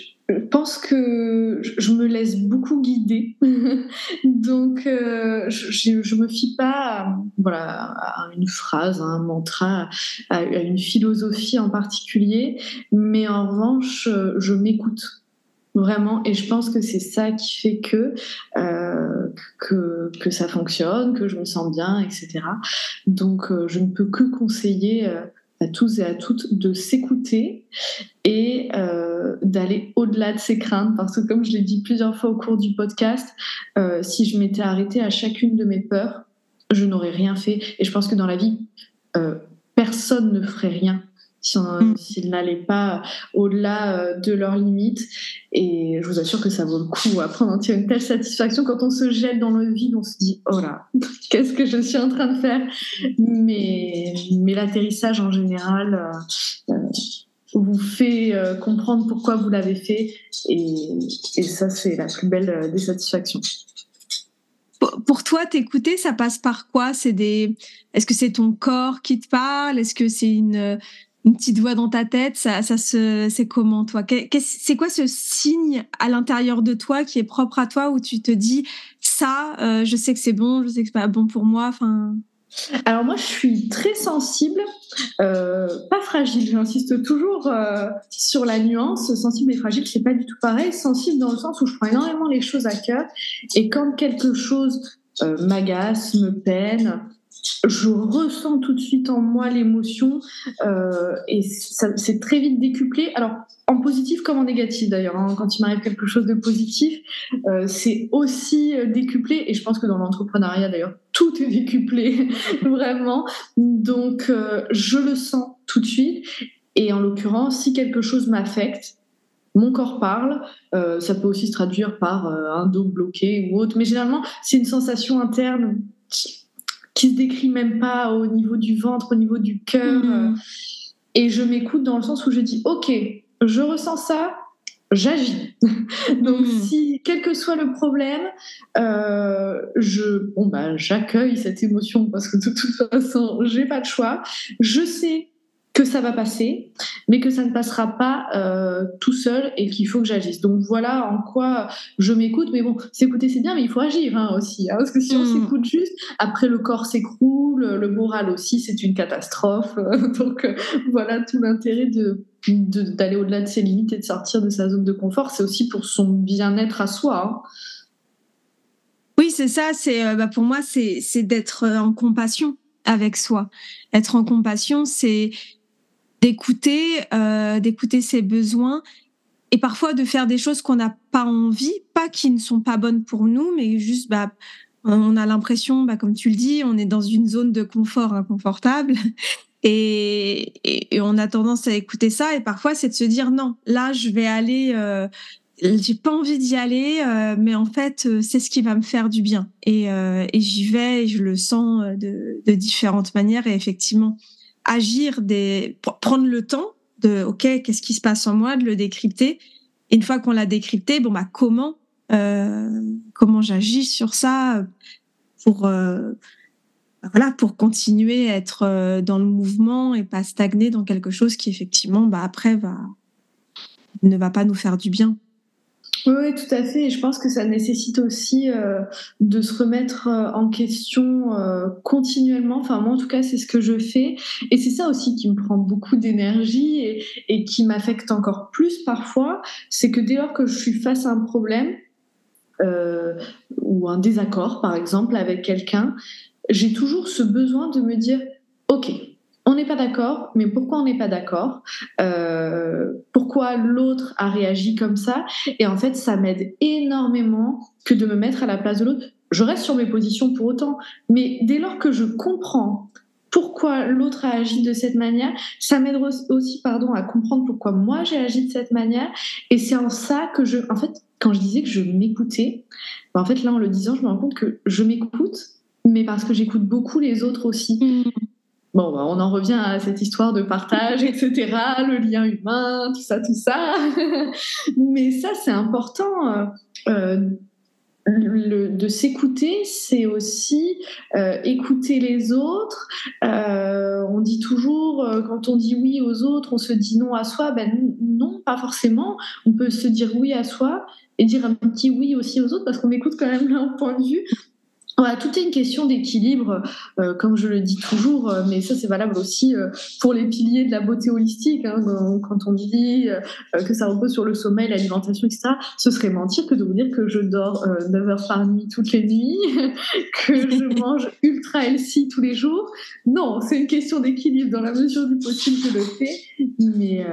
pense que je me laisse beaucoup guider. *laughs* Donc, euh, je, je, me fie pas à, voilà, à une phrase, à un mantra, à, une philosophie en particulier. Mais en revanche, je m'écoute vraiment et je pense que c'est ça qui fait que, euh, que que ça fonctionne que je me sens bien etc donc je ne peux que conseiller à tous et à toutes de s'écouter et euh, d'aller au-delà de ses craintes. Parce que comme je l'ai dit plusieurs fois au cours du podcast, euh, si je m'étais arrêtée à chacune de mes peurs, je n'aurais rien fait. Et je pense que dans la vie, euh, personne ne ferait rien. S'ils n'allaient pas au-delà euh, de leurs limites. Et je vous assure que ça vaut le coup. Après, on en tire une telle satisfaction quand on se jette dans le vide, on se dit oh là, *laughs* qu'est-ce que je suis en train de faire? Mais, mais l'atterrissage en général euh, euh, vous fait comprendre pourquoi vous l'avez fait. Et, et ça, c'est la plus belle des satisfactions
pour toi, t'écouter, ça passe par quoi? C'est des. Est-ce que c'est ton corps qui te parle? Est-ce que c'est une une petite voix dans ta tête, ça, ça se, c'est comment toi? C'est quoi ce signe à l'intérieur de toi qui est propre à toi où tu te dis ça, euh, je sais que c'est bon, je sais que c'est pas bon pour moi. Enfin?
Alors moi, je suis très sensible, euh, pas fragile. J'insiste toujours euh, sur la nuance. Sensible et fragile, c'est pas du tout pareil. Sensible dans le sens où je prends énormément les choses à cœur et quand quelque chose m'agace, me peine, je ressens tout de suite en moi l'émotion euh, et c'est très vite décuplé. Alors en positif comme en négatif d'ailleurs. Hein. quand il m'arrive quelque chose de positif, euh, c'est aussi euh, décuplé et je pense que dans l'entrepreneuriat d'ailleurs tout est décuplé *laughs* vraiment. Donc je le sens tout de suite et en l'occurrence si quelque chose m'affecte, mon corps parle. ça peut aussi se traduire par un dos bloqué ou autre, mais généralement c'est une sensation interne qui se décrit même pas au niveau du ventre, au niveau du cœur. Mm. Et je m'écoute dans le sens où je dis, OK, je ressens ça, j'agis. *laughs* Donc, mm. si, quel que soit le problème, euh, je, bon, bah, j'accueille cette émotion parce que de toute façon, j'ai pas de choix. Je sais que ça va passer, mais que ça ne passera pas euh, tout seul et qu'il faut que j'agisse. Donc voilà en quoi je m'écoute. Mais bon, s'écouter c'est bien, mais il faut agir hein, aussi. Hein, parce que si on hmm. s'écoute juste, après le corps s'écroule, le moral aussi, c'est une catastrophe. *laughs* Donc euh, voilà tout l'intérêt de d'aller au-delà de ses limites et de sortir de sa zone de confort. C'est aussi pour son bien-être à soi. Hein.
Oui, c'est ça. C'est euh, bah, pour moi, c'est d'être en compassion avec soi. Être en compassion, c'est d'écouter, euh, d'écouter ses besoins et parfois de faire des choses qu'on n'a pas envie, pas qui ne sont pas bonnes pour nous, mais juste bah on a l'impression, bah, comme tu le dis, on est dans une zone de confort inconfortable *laughs* et, et, on a tendance à écouter ça et parfois c'est de se dire non, là je vais aller. Euh, j'ai pas envie d'y aller, euh, mais en fait, euh, c'est ce qui va me faire du bien. Et, euh, et j'y vais et je le sens de, de différentes manières. Et effectivement, agir, des, prendre le temps de, OK, qu'est-ce qui se passe en moi, de le décrypter. Une fois qu'on l'a décrypté, bon, bah, comment, euh, comment j'agis sur ça pour, euh, bah, voilà, pour continuer à être euh, dans le mouvement et pas stagner dans quelque chose qui, effectivement, bah, après, va, ne va pas nous faire du bien.
Oui, tout à fait. Et je pense que ça nécessite aussi euh, de se remettre euh, en question euh, continuellement. Enfin, moi, en tout cas, c'est ce que je fais. Et c'est ça aussi qui me prend beaucoup d'énergie et, et, qui m'affecte encore plus parfois. C'est que dès lors que je suis face à un problème ou un désaccord, par exemple, avec quelqu'un, j'ai toujours ce besoin de me dire, OK, on n'est pas d'accord, mais pourquoi on n'est pas d'accord? Euh, Pourquoi l'autre a réagi comme ça? Et en fait, ça m'aide énormément que de me mettre à la place de l'autre. Je reste sur mes positions pour autant, mais dès lors que je comprends pourquoi l'autre a agi de cette manière. Ça m'aide aussi, pardon, à comprendre pourquoi moi j'ai agi de cette manière. Et c'est en ça que je, en fait, quand je disais que je m'écoutais, ben, en fait là en le disant, je me rends compte que je m'écoute, mais parce que j'écoute beaucoup les autres aussi. Mmh. Bon, ben, on en revient à cette histoire de partage, etc., le lien humain, tout ça, tout ça. *laughs* mais ça, c'est important. Euh, euh de s'écouter, c'est aussi euh, écouter les autres. On dit toujours, quand on dit oui aux autres, on se dit non à soi. Ben non, pas forcément. On peut se dire oui à soi et dire un petit oui aussi aux autres parce qu'on écoute quand même leur point de vue. Voilà, tout est une question d'équilibre, euh, comme je le dis toujours, euh, mais ça c'est valable aussi euh, pour les piliers de la beauté holistique. Hein, quand on dit que ça repose sur le sommeil, l'alimentation, etc., ce serait mentir que de vous dire que je dors 9 heures par nuit toutes les nuits, *laughs* que je *laughs* mange ultra healthy tous les jours. Non, c'est une question d'équilibre dans la mesure du possible, je le fais, mais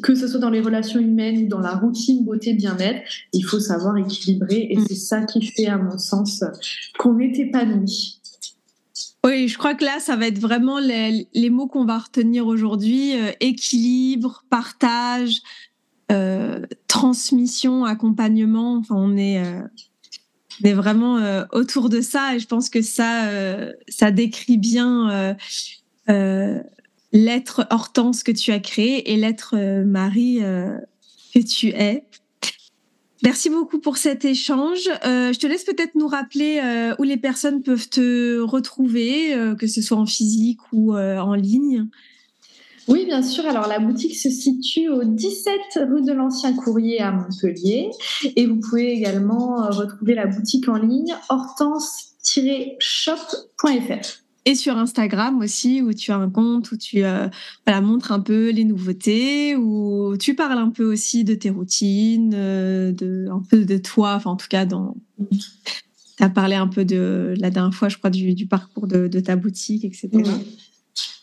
que ce soit dans les relations humaines ou dans la routine beauté bien-être, il faut savoir équilibrer et c'est ça qui fait, à mon sens, qu'on est épanoui.
Oui, je crois que là, ça va être vraiment les, mots qu'on va retenir aujourd'hui euh, équilibre, partage, euh, transmission, accompagnement. Enfin, on est, euh, est vraiment autour de ça et je pense que ça, ça décrit bien l'être Hortense que tu as créé et l'être Marie que tu es. Merci beaucoup pour cet échange. Euh, je te laisse peut-être nous rappeler euh, où les personnes peuvent te retrouver, euh, que ce soit en physique ou en ligne.
Oui, bien sûr. Alors, la boutique se situe au 17 rue de l'Ancien Courrier à Montpellier. Et vous pouvez également retrouver la boutique en ligne hortense-shop.fr
et sur Instagram aussi, où tu as un compte où tu euh, montres un peu les nouveautés, où tu parles un peu aussi de tes routines, euh, de, un peu de toi, enfin en tout cas, dans... tu as parlé un peu de la dernière fois, je crois, du, parcours de, ta boutique, etc.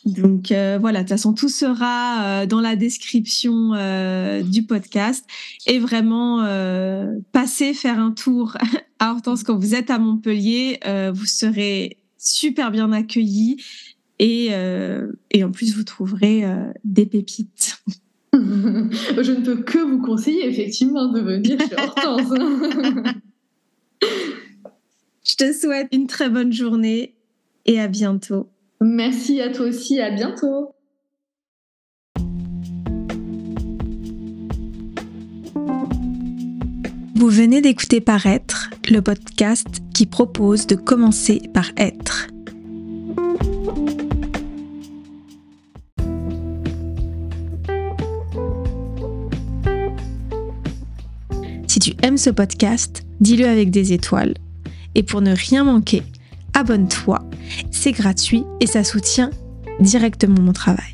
Donc euh, voilà, de toute façon, tout sera dans la description du podcast. Et vraiment, passer, faire un tour à *laughs* Hortense quand vous êtes à Montpellier, vous serez super bien accueillis et, euh, et en plus vous trouverez euh, des pépites. *laughs*
Je ne peux que vous conseiller effectivement de venir chez Hortense. *laughs*
Je te souhaite une très bonne journée et à bientôt.
Merci à toi aussi, à bientôt.
Vous venez d'écouter Paraître, le podcast qui propose de commencer par être. Si tu aimes ce podcast, dis-le avec des étoiles. Et pour ne rien manquer, abonne-toi. C'est gratuit et ça soutient directement mon travail.